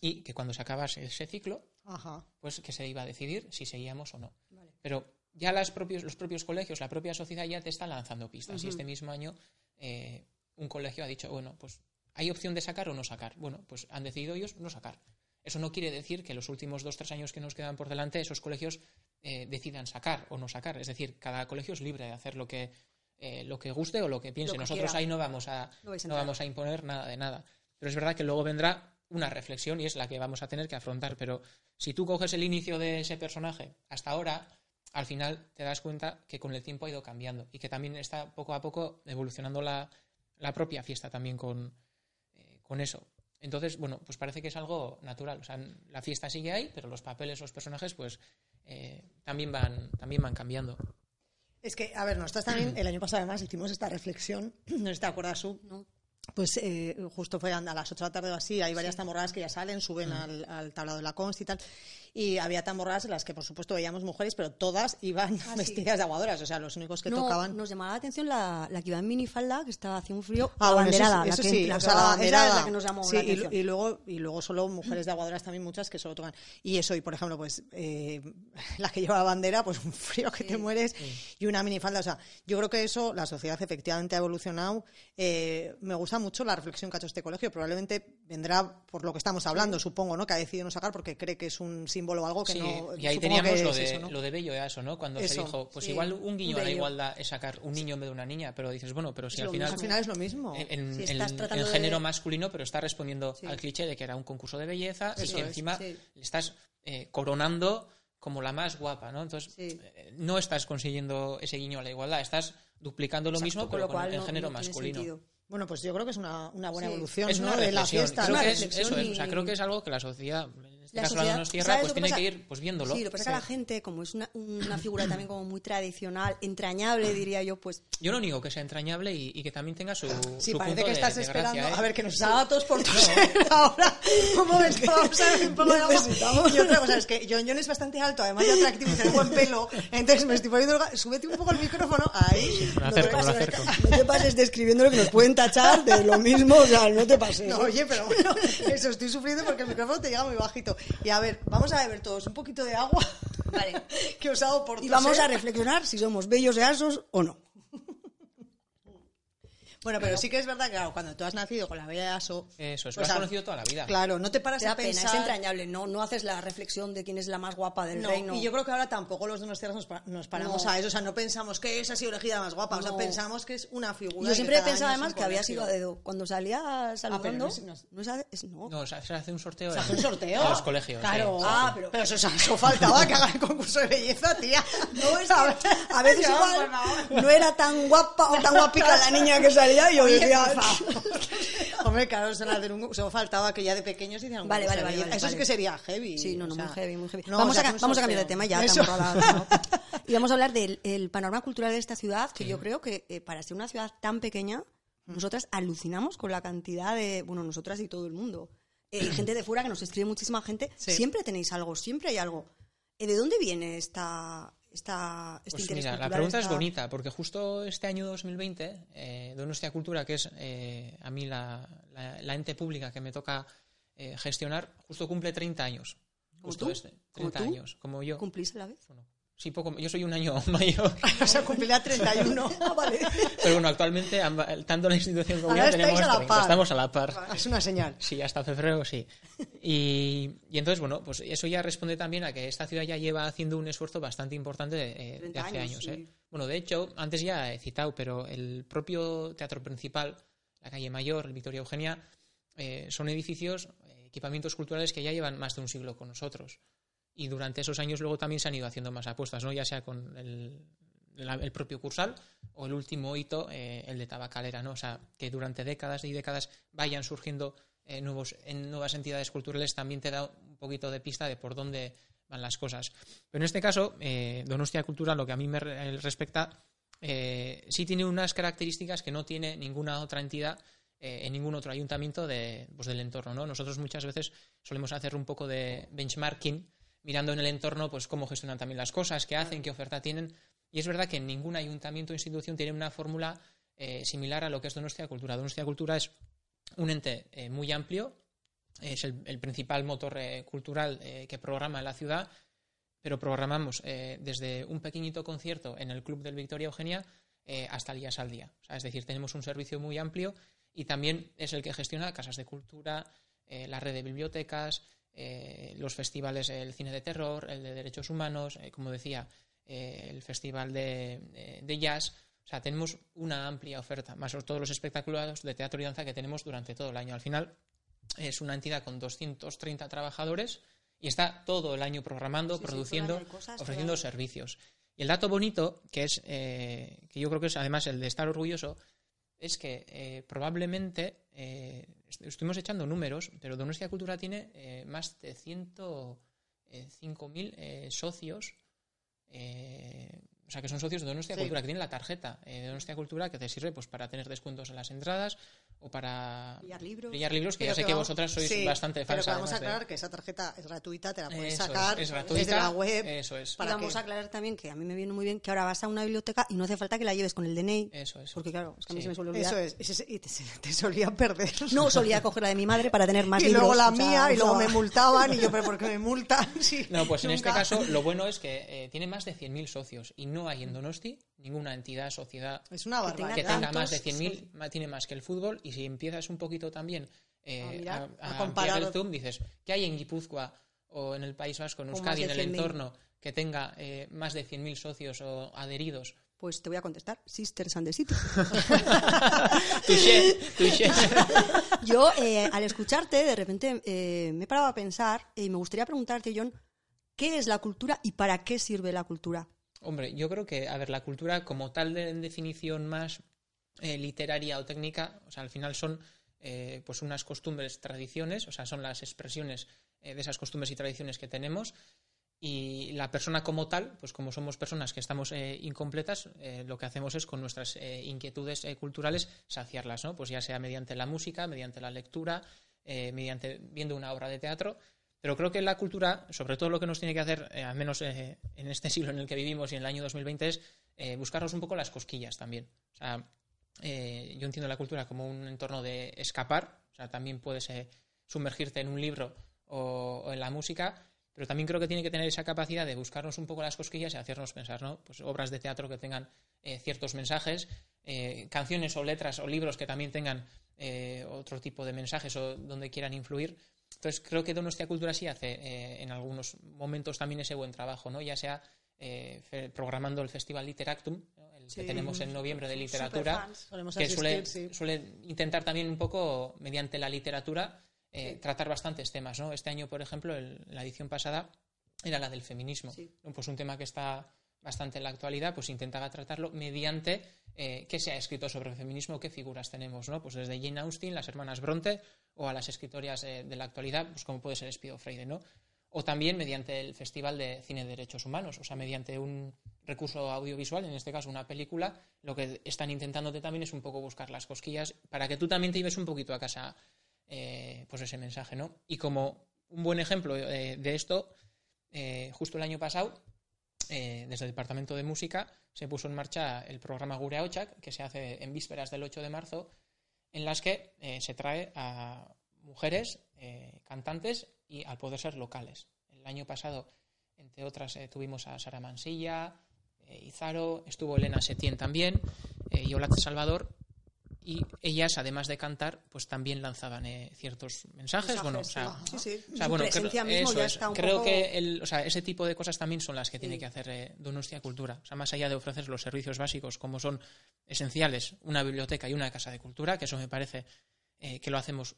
Speaker 3: Y que cuando se acabase ese ciclo,
Speaker 1: Ajá.
Speaker 3: pues que se iba a decidir si seguíamos o no.
Speaker 2: Vale.
Speaker 3: Pero ya las propios, los propios colegios, la propia sociedad ya te está lanzando pistas. Y
Speaker 2: Ujú.
Speaker 3: este mismo año eh, un colegio ha dicho, bueno, pues hay opción de sacar o no sacar. Bueno, pues han decidido ellos no sacar. Eso no quiere decir que los últimos dos, tres años que nos quedan por delante esos colegios eh, decidan sacar o no sacar. Es decir, cada colegio es libre de hacer lo que, eh, lo que guste o lo que piense. Nosotros ahí no vamos, a, no vamos a imponer nada de nada. Pero es verdad que luego vendrá una reflexión y es la que vamos a tener que afrontar. Pero si tú coges el inicio de ese personaje hasta ahora, al final te das cuenta que con el tiempo ha ido cambiando y que también está poco a poco evolucionando la, propia fiesta también con, eh, con eso. Entonces, bueno, pues parece que es algo natural. O sea, la fiesta sigue ahí, pero los papeles, los personajes, pues eh, también, van, también van cambiando.
Speaker 1: Es que, a ver, nosotros también el año pasado además hicimos esta reflexión, no sé si te acuerdas, Sub, ¿no? Pues eh, justo fue a las 8 de la tarde o así, hay varias tamborradas que ya salen, suben al, al, tablado de la const y tal y había tamborradas en las que, por supuesto, veíamos mujeres, pero todas iban ah, vestidas de aguadoras, o sea, los únicos que tocaban...
Speaker 2: Nos llamaba la atención la, la, que iba en minifalda, que estaba haciendo un frío, ah, abanderada, eso, sí, la, o sea, la banderada, es la que nos llamó la atención.
Speaker 1: Y, luego, y luego solo mujeres de aguadoras también muchas que solo tocan. Y eso, y por ejemplo, pues eh, la que lleva bandera, pues un frío que te mueres y una minifalda, o sea, yo creo que eso, la sociedad efectivamente ha evolucionado. Eh, me gusta mucho la reflexión que ha hecho este colegio, probablemente vendrá por lo que estamos hablando, supongo, ¿no? Que ha decidido no sacar porque cree que es un símbolo algo que no.
Speaker 3: Y ahí teníamos lo, de, lo de Bello eso, ¿no? Cuando se dijo, pues igual un guiño a la igualdad es sacar un niño en vez de una niña, pero dices, bueno, pero si al final.
Speaker 1: Al final es lo mismo.
Speaker 3: En, el género masculino, pero está respondiendo al cliché de que era un concurso de belleza y que encima estás eh, coronando como la más guapa, ¿no? Entonces, eh, no estás consiguiendo ese guiño a la igualdad, estás duplicando lo mismo, pero con, el género masculino.
Speaker 1: Bueno, pues yo creo que es una, una buena evolución de la fiesta.
Speaker 3: Creo, que es, eso, o sea, creo que es algo que la sociedad la sociedad, nos tierra, pues tiene que ir pues viéndolo.
Speaker 2: Sí, lo que pasa es que la gente, como es una, una, figura también como muy tradicional, entrañable, diría yo, pues...
Speaker 3: Yo no niego que sea entrañable y, que también tenga su
Speaker 1: Sí,
Speaker 3: su
Speaker 1: parece que estás esperando...
Speaker 3: ¿eh?
Speaker 1: A ver, que nos haga todos por todos ahora. ¿Cómo ves que vamos a ver un poco de agua? Y otra cosa es que John John es bastante alto, además de atractivo y tiene buen pelo, entonces me estoy poniendo... Súbete un poco el micrófono, ahí.
Speaker 3: Me acerco, me acerco.
Speaker 2: No te pases describiendo lo que nos pueden tachar de lo mismo, o sea, no te pases.
Speaker 1: No, oye, pero bueno, eso estoy sufriendo porque el micrófono te llega muy bajito. Y a ver, vamos a beber todos un poquito de agua vale. que os hago por
Speaker 2: Y vamos a reflexionar si somos bellos de asos o no.
Speaker 1: Bueno, pero sí que es verdad que claro, cuando tú has nacido con la bella de Aso...
Speaker 3: Eso, es, pues, has conocido toda la vida.
Speaker 1: Claro, no te paras
Speaker 2: a
Speaker 1: pensar...
Speaker 2: es entrañable, no, no haces la reflexión de quién es la más guapa del reino.
Speaker 1: Y yo creo que ahora tampoco los de nos, nos paramos a eso, o sea, no pensamos que esa ha sido elegida la más guapa, o sea, pensamos que es una figura...
Speaker 2: Yo siempre he pensado además que había sido a dedo. Cuando salía saludando... Ah, no, no, es, no.
Speaker 3: no se hace un sorteo.
Speaker 1: ¿Se hace un sorteo?
Speaker 3: En los colegios.
Speaker 1: Claro. Ah, pero, pero eso, eso faltaba que haga el concurso de belleza, tía.
Speaker 2: No, es a veces igual no era tan guapa o tan guapica la niña que salía y yo decía...
Speaker 1: Hombre, claro, solo faltaba que ya de pequeños hicieran
Speaker 2: vale, vale, vale,
Speaker 1: Eso
Speaker 2: sí
Speaker 1: que sería heavy.
Speaker 2: Sí, no, no, muy heavy, muy heavy. vamos, a, vamos a cambiar de tema ya. y vamos a hablar del panorama cultural de esta ciudad, que yo creo que eh, para ser una ciudad tan pequeña, mm. nosotras alucinamos con la cantidad de, bueno, nosotras y todo el mundo. Eh, gente de fuera que nos escribe muchísima gente. Siempre tenéis algo, siempre hay algo. Eh, ¿De dónde viene esta, esta, este
Speaker 3: pues mira, la pregunta es bonita, porque justo este año 2020, eh, Donostia Cultura, que es eh, a mí la, la, ente pública que me toca eh, gestionar, justo cumple 30 años. Justo este, 30 años, como yo.
Speaker 2: ¿Cumplís a la vez?
Speaker 3: Sí, poco, yo soy un año mayor.
Speaker 1: o sea, cumplirá 31.
Speaker 2: ah, vale.
Speaker 3: Pero bueno, actualmente, tanto la institución como yo tenemos a la par. estamos a la par.
Speaker 1: Es una señal.
Speaker 3: Sí, hasta febrero sí. Y, y, entonces, bueno, pues eso ya responde también a que esta ciudad ya lleva haciendo un esfuerzo bastante importante de, de hace años. ¿eh? Bueno, de hecho, antes ya he citado, pero el propio teatro principal, la calle Mayor, el Victoria Eugenia, eh, son edificios, eh, equipamientos culturales que ya llevan más de un siglo con nosotros y durante esos años luego también se han ido haciendo más apuestas, ¿no? ya sea con el, el propio Cursal o el último hito, eh, el de Tabacalera, ¿no? o sea, que durante décadas y décadas vayan surgiendo eh, nuevos, en nuevas entidades culturales también te da un poquito de pista de por dónde van las cosas. Pero en este caso, eh, Donostia Cultura, lo que a mí me respecta, sí tiene unas características que no tiene ninguna otra entidad en ningún otro ayuntamiento de, pues, del entorno. ¿no? Nosotros muchas veces solemos hacer un poco de benchmarking mirando en el entorno pues cómo gestionan también las cosas, qué hacen, qué oferta tienen. Y es verdad que ningún ayuntamiento o institución tiene una fórmula eh, similar a lo que es Donostia Cultura. Donostia Cultura es un ente eh, muy amplio, es el, principal motor eh, cultural que programa en la ciudad, pero programamos desde un pequeñito concierto en el Club del Victoria Eugenia hasta el día al día. es decir, tenemos un servicio muy amplio y también es el que gestiona casas de cultura, la red de bibliotecas, eh, los festivales, el cine de terror, el de derechos humanos, eh, como decía, eh, el festival de, de, jazz. O sea, tenemos una amplia oferta, más sobre todos los espectáculos de teatro y danza que tenemos durante todo el año. Al final es una entidad con 230 trabajadores y está todo el año programando, produciendo, ofreciendo servicios. Y el dato bonito, que es que yo creo que es además el de estar orgulloso, es que probablemente estuvimos echando números, pero Donostia Cultura tiene eh, más de 105.000 eh, socios eh, o sea, que son socios de Donostia Cultura, que tienen la tarjeta eh, de Donostia Cultura que te sirve pues para tener descuentos en las entradas o para
Speaker 2: pillar libros,
Speaker 3: pillar libros que ya sé que, vosotras sois bastante fans.
Speaker 1: Pero vamos a aclarar que esa tarjeta es gratuita, te la puedes sacar es, desde la web.
Speaker 3: Eso es.
Speaker 2: y vamos a aclarar también que a mí me viene muy bien que ahora vas a una biblioteca y no hace falta que la lleves con el DNI.
Speaker 3: Eso es.
Speaker 2: Porque claro, es que a mí se me suele olvidar.
Speaker 1: Eso es. Y te, solía perder.
Speaker 2: No, solía coger la de mi madre para tener más
Speaker 1: y
Speaker 2: libros.
Speaker 1: Y luego la mía, y luego me multaban, y yo, pero ¿por qué me multan?
Speaker 3: no, pues en este caso lo bueno es que eh, tiene más de 100.000 socios y no hay en Donosti ninguna entidad, sociedad
Speaker 1: es una
Speaker 3: que tenga, que tenga más de 100.000, tiene más que el fútbol. Y si empiezas un poquito también eh, a, a, comparar el zoom, dices, ¿qué hay en Guipúzcoa o en el País Vasco, en Euskadi, en el entorno, que tenga eh, más de 100.000 socios o adheridos?
Speaker 2: Pues te voy a contestar, Sisters and the City. Yo, eh, al escucharte, de repente eh, me he parado a pensar y me gustaría preguntarte, John, ¿qué es la cultura y para qué sirve la cultura?
Speaker 3: Hombre, yo creo que, a ver, la cultura como tal de en definición más eh, literaria o técnica, o sea, al final son eh, pues unas costumbres, tradiciones, o sea, son las expresiones eh, de esas costumbres y tradiciones que tenemos. Y la persona como tal, pues como somos personas que estamos incompletas, lo que hacemos es con nuestras inquietudes culturales saciarlas, ¿no? Pues ya sea mediante la música, mediante la lectura, mediante viendo una obra de teatro pero creo que la cultura, sobre todo lo que nos tiene que hacer, eh, al menos eh, en este siglo en el que vivimos y en el año 2020, es eh, buscarnos un poco las cosquillas también. O sea, yo entiendo la cultura como un entorno de escapar, o sea, también puedes sumergirte en un libro o, en la música, pero también creo que tiene que tener esa capacidad de buscarnos un poco las cosquillas y hacernos pensar, ¿no? Pues obras de teatro que tengan ciertos mensajes, canciones o letras o libros que también tengan otro tipo de mensajes o donde quieran influir entonces, creo que Donostia Cultura sí hace eh, en algunos momentos también ese buen trabajo, ¿no? Ya sea eh, programando el Festival Literactum, el que tenemos en noviembre de literatura, que suele, intentar también un poco, mediante la literatura, eh, tratar bastantes temas, ¿no? Este año, por ejemplo, la edición pasada era la del feminismo, pues un tema que está bastante en la actualidad, pues intentaba tratarlo mediante eh, qué se ha escrito sobre el feminismo, qué figuras tenemos, ¿no? Pues desde Jane Austen, las hermanas Bronte, o a las escritoras eh, de la actualidad, pues como puede ser Espido Freire, ¿no? O también mediante el Festival de Cine de Derechos Humanos, o sea, mediante un recurso audiovisual, en este caso una película, lo que están intentándote también es un poco buscar las cosquillas para que tú también te lleves un poquito a casa eh, pues ese mensaje, ¿no? Y como un buen ejemplo de esto, justo el año pasado eh, desde el Departamento de Música se puso en marcha el programa Gure que se hace en vísperas del 8 de marzo, en las que eh, se trae a mujeres eh, cantantes y al poder ser locales. El año pasado, entre otras, tuvimos a Sara Mansilla, Izaro, estuvo Elena Setién también, y Olata Salvador, y ellas además de cantar pues también lanzaban eh, ciertos mensajes, bueno o sea,
Speaker 2: bueno
Speaker 3: creo, que el, o sea, ese tipo de cosas también son las que tiene que hacer eh, Donostia Cultura. O sea más allá de ofrecer los servicios básicos como son esenciales una biblioteca y una casa de cultura que eso me parece eh, que lo hacemos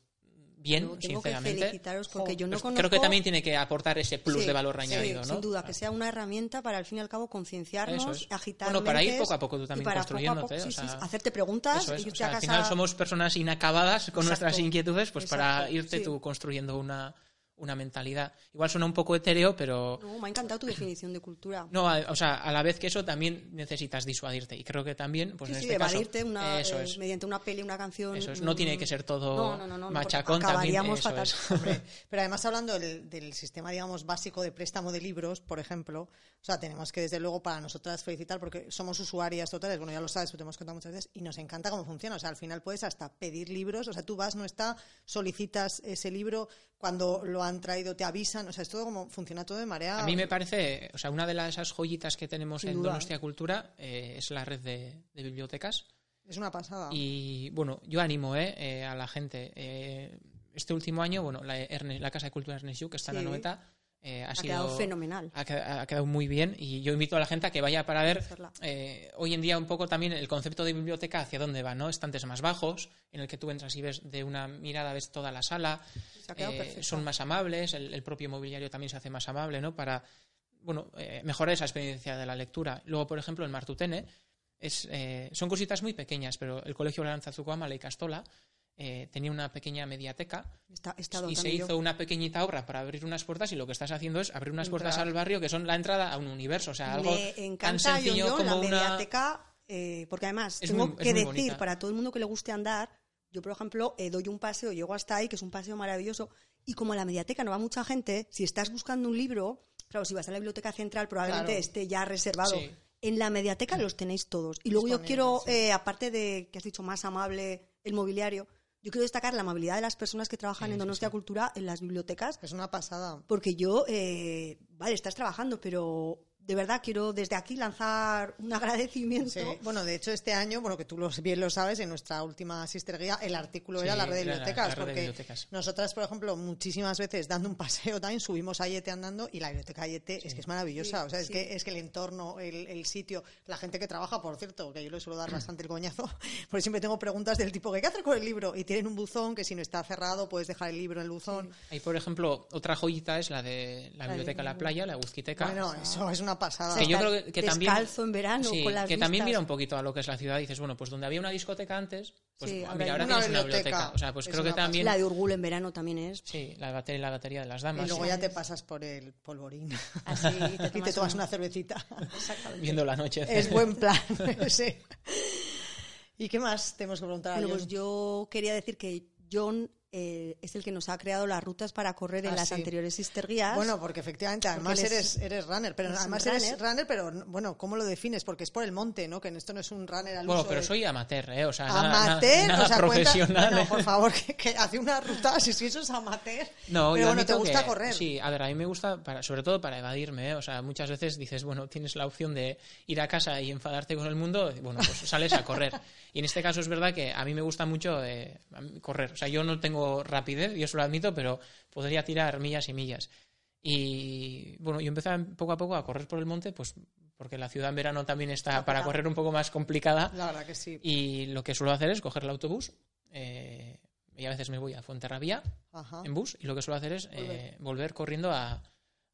Speaker 3: bien, sinceramente.
Speaker 2: porque yo no
Speaker 3: pues Creo que también tiene que aportar ese plus de valor añadido, ¿no?
Speaker 2: Sin duda, que sea una herramienta para al fin y al cabo concienciarnos, agitar
Speaker 3: Bueno, para ir poco a poco tú también construyéndote.
Speaker 2: hacerte preguntas.
Speaker 3: Y Al final somos personas inacabadas con nuestras inquietudes, pues para irte tú construyendo una una mentalidad. Igual suena un poco etéreo, pero...
Speaker 2: No, me ha encantado tu definición de cultura.
Speaker 3: No, o sea, a la vez que eso también necesitas disuadirte. Y creo que también, pues en este
Speaker 2: evadirte una, eso es. mediante una peli, una canción...
Speaker 3: Eso es, no tiene que ser todo machacón también.
Speaker 2: fatal.
Speaker 1: pero además hablando del, sistema, digamos, básico de préstamo de libros, por ejemplo, o sea, tenemos que desde luego para nosotras felicitar porque somos usuarias totales, bueno, ya lo sabes, lo hemos contado muchas veces, y nos encanta cómo funciona. O sea, al final puedes hasta pedir libros, o sea, tú vas, no está, solicitas ese libro, cuando lo han traído te avisan, o sea, es todo como funciona todo de marea.
Speaker 3: A mí me parece, o sea, una de las esas joyitas que tenemos en Donostia Cultura eh, es la red de, bibliotecas.
Speaker 1: Es una pasada.
Speaker 3: Y bueno, yo animo eh, eh, a la gente. este último año, bueno, la, Casa de Cultura Ernest Lluch, que está en la noveta, eh, ha,
Speaker 2: Ha
Speaker 3: sido
Speaker 2: quedado fenomenal.
Speaker 3: Ha, queda- ha quedado muy bien y yo invito a la gente a que vaya para ver eh, hoy en día un poco también el concepto de biblioteca hacia dónde va, ¿no? Estantes más bajos, en el que tú entras y ves de una mirada ves toda la sala,
Speaker 2: Se ha quedado
Speaker 3: eh,
Speaker 2: perfecto.
Speaker 3: son más amables, el, el propio mobiliario también se hace más amable, ¿no? Para, bueno, eh, mejorar esa experiencia de la lectura. Luego, por ejemplo, en Martutene es, son cositas muy pequeñas, pero el Colegio Aranzazukoama, la Icastola, eh, tenía una pequeña mediateca
Speaker 2: Está,
Speaker 3: y se
Speaker 2: yo.
Speaker 3: hizo una pequeñita obra para abrir unas puertas y lo que estás haciendo es abrir unas puertas
Speaker 1: Entrar.
Speaker 3: al barrio que son la entrada a un universo, o sea, algo
Speaker 2: Me
Speaker 3: tan
Speaker 2: encanta
Speaker 3: sencillo como
Speaker 2: la
Speaker 3: una...
Speaker 2: mediateca, eh, porque además
Speaker 3: Es
Speaker 2: tengo
Speaker 3: muy-
Speaker 2: que decir,
Speaker 3: bonita.
Speaker 2: para todo el mundo que le guste andar, yo por ejemplo eh, doy un paseo, llego hasta ahí, que es un paseo maravilloso, y como a la mediateca no va mucha gente, si estás buscando un libro, claro, si vas a la biblioteca central probablemente
Speaker 1: Claro.
Speaker 2: esté ya reservado.
Speaker 3: Sí.
Speaker 2: En la mediateca los tenéis todos. Y luego yo quiero,
Speaker 1: sí.
Speaker 2: eh, aparte de que has dicho más amable el mobiliario, yo quiero destacar la amabilidad de las personas que trabajan
Speaker 3: Sí,
Speaker 2: en Donostia
Speaker 3: sí.
Speaker 2: Cultura en las bibliotecas,
Speaker 1: Es una pasada.
Speaker 2: porque yo, eh, vale, estás trabajando, pero de verdad quiero desde aquí lanzar un agradecimiento.
Speaker 1: Sí. Bueno, de hecho, este año, bueno, que tú lo- bien lo sabes, en nuestra última sister guía, el artículo
Speaker 3: Sí,
Speaker 1: era la red de
Speaker 3: la-
Speaker 1: bibliotecas.
Speaker 3: la red de
Speaker 1: porque
Speaker 3: bibliotecas.
Speaker 1: nosotras, por ejemplo, muchísimas veces dando un paseo también subimos a Yete andando y la biblioteca Yete es que es maravillosa.
Speaker 2: Sí,
Speaker 1: o sea, es,
Speaker 2: sí.
Speaker 1: que, es que el entorno, el, el sitio, la gente que trabaja, por cierto, que yo le suelo dar bastante el coñazo, porque siempre tengo preguntas del tipo, ¿qué hacer con el libro? Y tienen un buzón que si no está cerrado puedes dejar el libro en el buzón.
Speaker 3: Ahí, por ejemplo, otra joyita es la de la biblioteca La Playa, la Guzquiteca.
Speaker 1: Bueno, eso es una pasada.
Speaker 3: que yo creo que, que también
Speaker 2: descalzo en verano
Speaker 3: sí,
Speaker 2: con las
Speaker 3: que también mira un poquito a lo que es la ciudad y dices bueno pues donde había una discoteca antes pues
Speaker 2: Sí,
Speaker 3: ah,
Speaker 2: ahora
Speaker 3: mira, ahora
Speaker 1: una
Speaker 3: tienes una
Speaker 1: biblioteca.
Speaker 3: o sea pues
Speaker 1: Es
Speaker 3: creo que también
Speaker 2: La de Urgul en verano también es.
Speaker 3: sí la batería la batería de las
Speaker 1: Y
Speaker 3: damas
Speaker 1: luego ya te pasas por el polvorín
Speaker 2: Así, y te
Speaker 1: y te
Speaker 2: tomas
Speaker 1: tomas
Speaker 2: una-
Speaker 1: una cervecita.
Speaker 2: Exactamente.
Speaker 3: viendo la noche
Speaker 1: Es buen plan. sí. ¿Y qué más tenemos que preguntar? a
Speaker 2: Bueno,
Speaker 1: John?
Speaker 2: pues yo quería decir que John eh, es el que nos ha creado las rutas para correr en
Speaker 1: Ah,
Speaker 2: las
Speaker 1: sí.
Speaker 2: anteriores Sister Guías.
Speaker 1: Bueno, porque efectivamente, además eres, eres runner, pero además eres
Speaker 2: runner.
Speaker 1: pero bueno, ¿cómo lo defines? Porque es por el monte, ¿no? Que en esto no es un runner al
Speaker 3: bueno
Speaker 1: uso
Speaker 3: pero
Speaker 1: de-
Speaker 3: soy amateur eh o sea nada- nada,
Speaker 1: amateur,
Speaker 3: nada
Speaker 1: o sea, cuenta-
Speaker 3: profesional
Speaker 1: no,
Speaker 3: ¿eh?
Speaker 1: por favor, que, que hace una ruta, si eso es amateur.
Speaker 3: No,
Speaker 1: pero
Speaker 3: yo
Speaker 1: bueno, te gusta
Speaker 3: que-
Speaker 1: correr.
Speaker 3: Sí, a ver, a mí me gusta, para, sobre todo para evadirme, ¿eh? O sea, muchas veces dices, bueno, tienes la opción de ir a casa y enfadarte con el mundo, y, bueno, pues sales a correr. Y en este caso es verdad que a mí me gusta mucho eh, correr. O sea, yo no tengo rapidez, yo eso lo admito, pero podría tirar millas y millas. Y bueno, yo empecé poco a poco a correr por el monte, pues porque la ciudad en verano también está para correr un poco más complicada.
Speaker 1: La verdad que sí.
Speaker 3: Y lo que suelo hacer es coger el autobús. eh, y a veces me voy a Fuenterrabía
Speaker 1: Ajá.
Speaker 3: en bus y lo que suelo hacer es eh, volver corriendo a,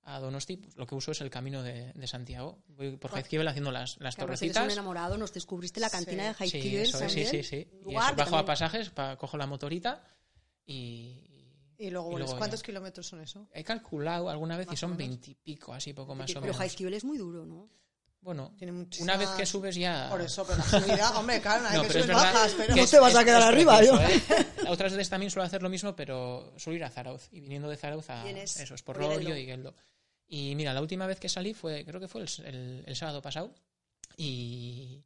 Speaker 3: a Donosti. Pues lo que uso es el camino de, de Santiago. Voy por Jaizkibel haciendo las, las
Speaker 2: Claro, eres un
Speaker 3: torrecitas.
Speaker 2: enamorado, nos descubriste la cantina
Speaker 1: Sí.
Speaker 2: de
Speaker 3: Sí,
Speaker 2: Jaizkibel
Speaker 3: es, sí, sí, sí.
Speaker 2: Un
Speaker 3: Y eso, bajo a
Speaker 2: también-
Speaker 3: pasajes, pa- cojo la motorita y...
Speaker 1: Y luego,
Speaker 3: y luego
Speaker 1: ¿cuántos
Speaker 3: ya.
Speaker 1: kilómetros son eso?
Speaker 3: He calculado alguna vez y
Speaker 1: Más
Speaker 3: son veintipico, así poco más o
Speaker 2: Pero
Speaker 3: menos.
Speaker 2: Jaizkibel es muy duro, ¿no?
Speaker 3: Bueno,
Speaker 1: Tiene
Speaker 3: una vez que subes ya...
Speaker 1: Por eso, pero la subida, hombre, claro, no que
Speaker 3: pero es
Speaker 1: subir
Speaker 3: verdad
Speaker 1: bajas, pero
Speaker 3: que
Speaker 2: No te vas a quedar arriba,
Speaker 3: preciso,
Speaker 2: yo.
Speaker 3: ¿eh? Otras veces también suelo hacer lo mismo, pero suelo ir a Zarauz. Y viniendo de Zarauz a
Speaker 2: Vienes
Speaker 3: eso, es por. Rorio y Gueldo. Y mira, la última vez que salí fue, creo que fue el, el- el sábado pasado. Y.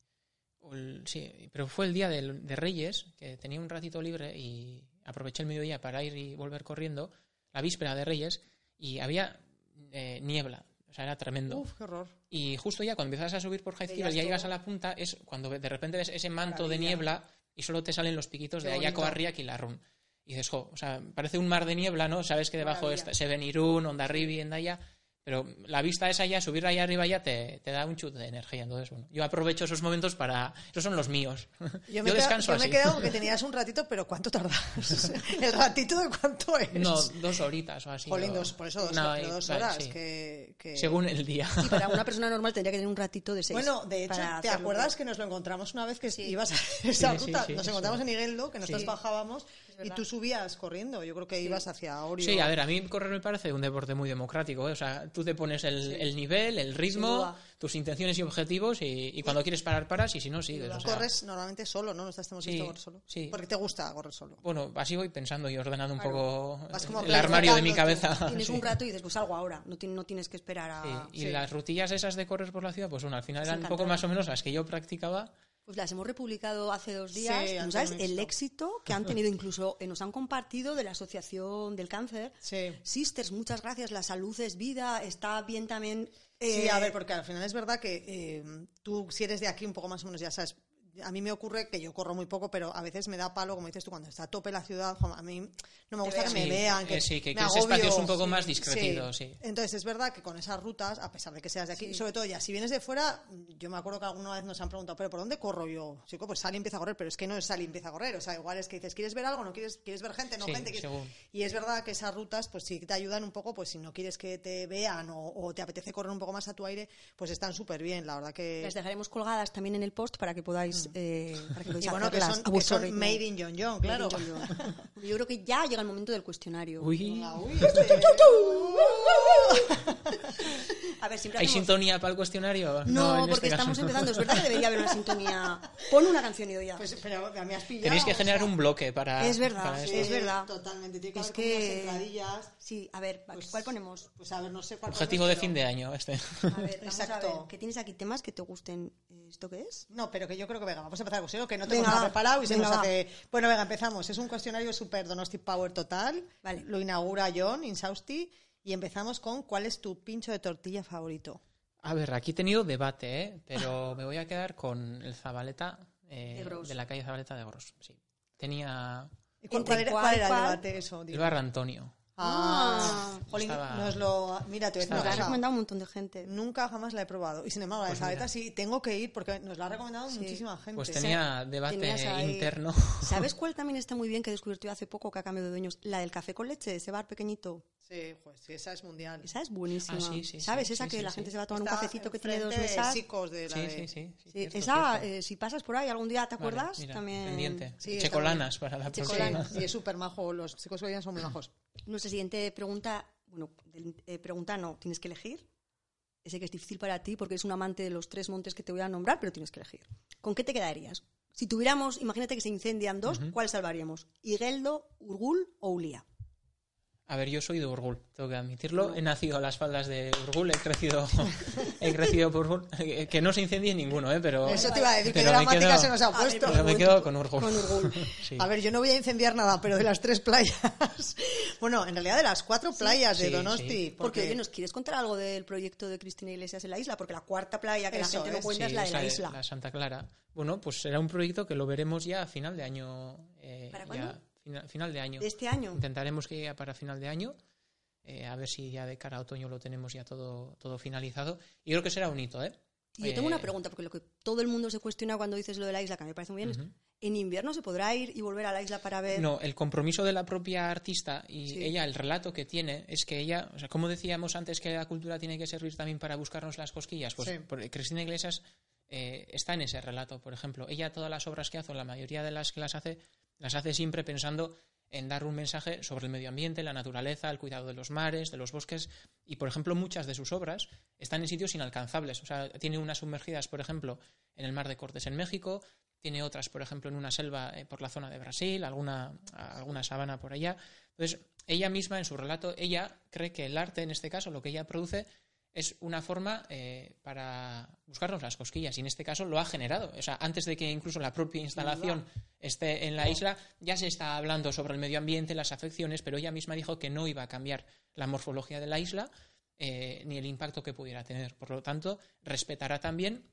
Speaker 3: el- sí, pero fue el día del- de Reyes, que tenía un ratito libre y aproveché el mediodía para ir y volver corriendo, la víspera de Reyes, y había eh, niebla. O sea, era tremendo.
Speaker 1: Uf, qué horror.
Speaker 3: Y justo ya cuando empiezas a subir por Jaizkibel,
Speaker 2: Veías
Speaker 3: ya llegas a la punta, es cuando de repente ves ese manto de niebla y solo te salen los piquitos
Speaker 1: Qué
Speaker 3: de Ayaco
Speaker 1: bonito.
Speaker 3: Arriac y Larrun. Y dices, jo, o sea, parece un mar de niebla, ¿no? Sabes que debajo está, se ven Irún, Ondarribi, Endaya, pero la vista esa ya, subir ahí arriba ya te, te da un chute de energía. Entonces, bueno, yo aprovecho esos momentos para... Esos son los míos.
Speaker 1: Yo me, he quedado-
Speaker 3: descanso
Speaker 1: yo me he
Speaker 3: así.
Speaker 1: quedado porque tenías un ratito, pero ¿cuánto tardas? ¿El ratito de cuánto es?
Speaker 3: No, dos horitas o así.
Speaker 1: Jolín,
Speaker 3: o-
Speaker 1: dos, por eso dos,
Speaker 3: No,
Speaker 1: pero dos
Speaker 3: vale,
Speaker 1: horas.
Speaker 3: sí.
Speaker 1: que, que-
Speaker 3: Según el día.
Speaker 2: Y para una persona normal tendría que tener un ratito de seis.
Speaker 1: Bueno, de hecho, ¿te acuerdas que nos lo encontramos una vez que
Speaker 2: Sí.
Speaker 1: ibas a esa
Speaker 3: Sí, sí,
Speaker 1: ruta?
Speaker 3: sí,
Speaker 1: nos encontramos en Igueldo, que nosotros
Speaker 3: Sí.
Speaker 1: bajábamos y tú subías corriendo. Yo creo que ibas hacia Orio.
Speaker 3: Sí, a ver, a mí correr me parece un deporte muy democrático. ¿eh? O sea, tú te pones el, el nivel, el ritmo, tus intenciones y objetivos y, y cuando quieres parar, paras y si no, sigues. O sea,
Speaker 1: corres normalmente solo, ¿no? No estás hemos
Speaker 3: Sí,
Speaker 1: visto correr solo.
Speaker 3: sí.
Speaker 1: Porque te gusta correr solo.
Speaker 3: Bueno, así voy pensando y ordenando un poco el armario de mi cabeza.
Speaker 2: Tienes un rato y dices, pues salgo ahora. No, no tienes que esperar a.
Speaker 3: Y las rutillas esas de correr por la ciudad, pues bueno, al final
Speaker 2: Es
Speaker 3: eran un poco más o menos las que yo practicaba.
Speaker 2: Pues las hemos republicado hace dos días.
Speaker 1: Sí,
Speaker 2: ¿No
Speaker 1: antes
Speaker 2: sabes el éxito que han tenido? Incluso eh, nos han compartido de la Asociación del Cáncer.
Speaker 1: Sí.
Speaker 2: Sisters, muchas gracias. La salud es vida. Está bien también.
Speaker 1: Sí,
Speaker 2: eh,
Speaker 1: a ver, porque al final es verdad que eh, tú, si eres de aquí un poco más o menos, ya sabes, a mí me ocurre que yo corro muy poco, pero a veces me da palo, como dices tú, cuando está a tope la ciudad, a mí no me gusta que me vean, que
Speaker 3: eh, sí, que-
Speaker 1: me
Speaker 3: que ese espacio es un poco más discretido, sí.
Speaker 1: Entonces es verdad que con esas rutas, a pesar de que seas de aquí, sobre todo ya, si vienes de fuera, yo me acuerdo que alguna vez nos han preguntado, pero ¿por dónde corro yo? Chico, pues sal y empieza a correr, pero es que no es sal y empieza a correr, o sea, igual es que dices, ¿quieres ver algo? ¿No quieres, quieres ver gente? No
Speaker 3: Sí,
Speaker 1: gente. ¿Quieres-?".
Speaker 3: según.
Speaker 1: Y es verdad que esas rutas, pues sí te ayudan un poco, pues si no quieres que te vean o, o te apetece correr un poco más a tu aire, pues están súper bien, la verdad que...
Speaker 2: Las dejaremos colgadas también en el post para que podáis, eh, para que
Speaker 1: Y bueno, que son,
Speaker 2: a
Speaker 1: que son made in John John, claro.
Speaker 2: John John. Yo creo que ya llega el momento del cuestionario.
Speaker 3: Uy,
Speaker 1: este-
Speaker 2: A ver, siempre
Speaker 3: ¿hay
Speaker 2: hacemos-
Speaker 3: sintonía para el cuestionario?
Speaker 2: No,
Speaker 3: este
Speaker 2: porque
Speaker 3: caso
Speaker 2: estamos
Speaker 3: no.
Speaker 2: empezando. Es verdad que debería haber una sintonía. Pon una canción y ya.
Speaker 1: Pues pero me has pillado.
Speaker 3: Tenéis que
Speaker 1: o
Speaker 3: generar
Speaker 1: sea,
Speaker 3: un bloque para.
Speaker 2: Es verdad,
Speaker 3: para
Speaker 2: sí,
Speaker 3: esto.
Speaker 2: es verdad.
Speaker 1: Totalmente, tiene que
Speaker 2: Es
Speaker 1: haber
Speaker 2: que-
Speaker 1: entradillas.
Speaker 2: Sí, a ver,
Speaker 1: Pues-
Speaker 2: ¿cuál ponemos?
Speaker 1: Pues a ver, no sé cuál
Speaker 3: Objetivo
Speaker 1: poner,
Speaker 3: de
Speaker 1: pero-
Speaker 3: fin de año este.
Speaker 2: A ver, vamos a
Speaker 1: Exacto.
Speaker 2: ver. ¿Qué tienes aquí temas que te gusten? Eh, ¿Esto qué es?
Speaker 1: No, pero que yo creo que venga, vamos a empezar consigo, que no tengo
Speaker 2: Venga,
Speaker 1: nada preparado y se
Speaker 2: Venga,
Speaker 1: nos
Speaker 2: va.
Speaker 1: hace. Bueno, venga, empezamos. Es un cuestionario super Donosti Power total.
Speaker 2: Vale.
Speaker 1: Lo inaugura John Insausti y empezamos con ¿cuál es tu pincho de tortilla favorito?
Speaker 3: A ver, aquí he tenido debate, ¿eh? pero me voy a quedar con el Zabaleta eh,
Speaker 2: De
Speaker 3: la calle Zabaleta de Gros. Sí. Tenía
Speaker 1: ¿Y cuál,
Speaker 2: ¿Entre
Speaker 1: cuál era,
Speaker 2: cuál,
Speaker 1: cuál era el debate eso?
Speaker 3: el bar Antonio.
Speaker 1: Ah, jolín,
Speaker 3: Estaba-
Speaker 1: nos lo. Mira, te voy a decir
Speaker 2: recomendado un montón de gente.
Speaker 1: Nunca jamás la he probado. Y sin embargo, la de
Speaker 3: Pues
Speaker 1: Sabeta sí tengo que ir porque nos la ha recomendado muchísima gente.
Speaker 3: Pues tenía debate
Speaker 2: ahí-
Speaker 3: interno.
Speaker 2: ¿Sabes cuál también está muy bien que he descubierto yo hace poco que ha cambiado de dueños? La del café con leche, ese bar pequeñito.
Speaker 1: Sí, pues sí, esa es mundial.
Speaker 2: Esa es buenísima.
Speaker 3: Ah, sí, sí,
Speaker 2: ¿Sabes?
Speaker 3: sí,
Speaker 2: esa
Speaker 3: sí,
Speaker 2: que
Speaker 3: sí,
Speaker 2: la
Speaker 3: sí.
Speaker 2: gente se va a tomar un cafecito que tiene dos mesas.
Speaker 1: De la
Speaker 3: Sí,
Speaker 1: de-
Speaker 3: sí, sí. sí,
Speaker 2: Sí,
Speaker 3: cierto,
Speaker 2: esa,
Speaker 3: cierto.
Speaker 2: eh, si pasas por ahí algún día, ¿te
Speaker 3: Vale,
Speaker 2: acuerdas?
Speaker 3: mira,
Speaker 2: También.
Speaker 3: Pendiente.
Speaker 1: Sí,
Speaker 3: Checolanas para la
Speaker 1: Sí,
Speaker 3: próxima.
Speaker 1: y es súper majo. Los chicos que son muy majos.
Speaker 2: Nuestra siguiente pregunta, bueno, eh, pregunta no, tienes que elegir. Sé que es difícil para ti porque eres un amante de los tres montes que te voy a nombrar, pero tienes que elegir. ¿Con qué te quedarías? Si tuviéramos, imagínate que se incendian dos, ¿cuál salvaríamos? ¿Higueldo, Urgul o Ulia?
Speaker 3: A ver, yo soy de Urgul, tengo que admitirlo. He nacido a las faldas de Urgul, he crecido, he crecido por Urgul. Eh, Que no se incendie ninguno, ¿eh? Pero,
Speaker 1: Eso te iba a decir, que dramática
Speaker 3: quedo-
Speaker 1: se nos ha puesto.
Speaker 3: Pero me quedo con Urgul.
Speaker 2: Con Urgul.
Speaker 3: Sí.
Speaker 1: A ver, yo no voy a incendiar nada, pero de las tres playas. bueno, en realidad de las cuatro playas de Donosti.
Speaker 3: sí.
Speaker 2: Porque, oye, ¿nos quieres contar algo del proyecto de Cristina Iglesias en la isla? Porque la cuarta playa que la gente no cuenta es la de la isla.
Speaker 3: La Santa Clara. Bueno, pues será un proyecto que lo veremos ya a final de año. eh,
Speaker 2: ¿Para
Speaker 3: ya,
Speaker 2: cuándo?
Speaker 3: Fina- final de año.
Speaker 2: De este año.
Speaker 3: Intentaremos que llegue para final de año. eh, a ver si ya de cara a otoño lo tenemos ya todo, todo finalizado. Y creo que será un hito, ¿eh?
Speaker 2: Y yo tengo
Speaker 3: Eh,
Speaker 2: una pregunta, porque lo que todo el mundo se cuestiona cuando dices lo de la isla, que a mí me parece muy bien, es, ¿en invierno se podrá ir y volver a la isla para ver?
Speaker 3: No, el compromiso de la propia artista y
Speaker 2: Sí.
Speaker 3: ella, el relato que tiene, es que ella, o sea, como decíamos antes que la cultura tiene que servir también para buscarnos las cosquillas, pues
Speaker 1: Sí.
Speaker 3: Cristina Iglesias eh, está en ese relato, por ejemplo. Ella todas las obras que hace, o la mayoría de las que las hace, las hace siempre pensando en dar un mensaje sobre el medio ambiente, la naturaleza, el cuidado de los mares, de los bosques, y por ejemplo muchas de sus obras están en sitios inalcanzables. O sea, tiene unas sumergidas, por ejemplo, en el mar de Cortés en México, tiene otras, por ejemplo, en una selva eh, por la zona de Brasil, alguna, alguna sabana por allá. Entonces, ella misma en su relato, ella cree que el arte, en este caso, lo que ella produce es una forma eh, para buscarnos las cosquillas y en este caso lo ha generado. O sea, antes de que incluso la propia instalación esté en la isla, ya se está hablando sobre el medio ambiente, las afecciones, pero ella misma dijo que no iba a cambiar la morfología de la isla eh, ni el impacto que pudiera tener. Por lo tanto, respetará también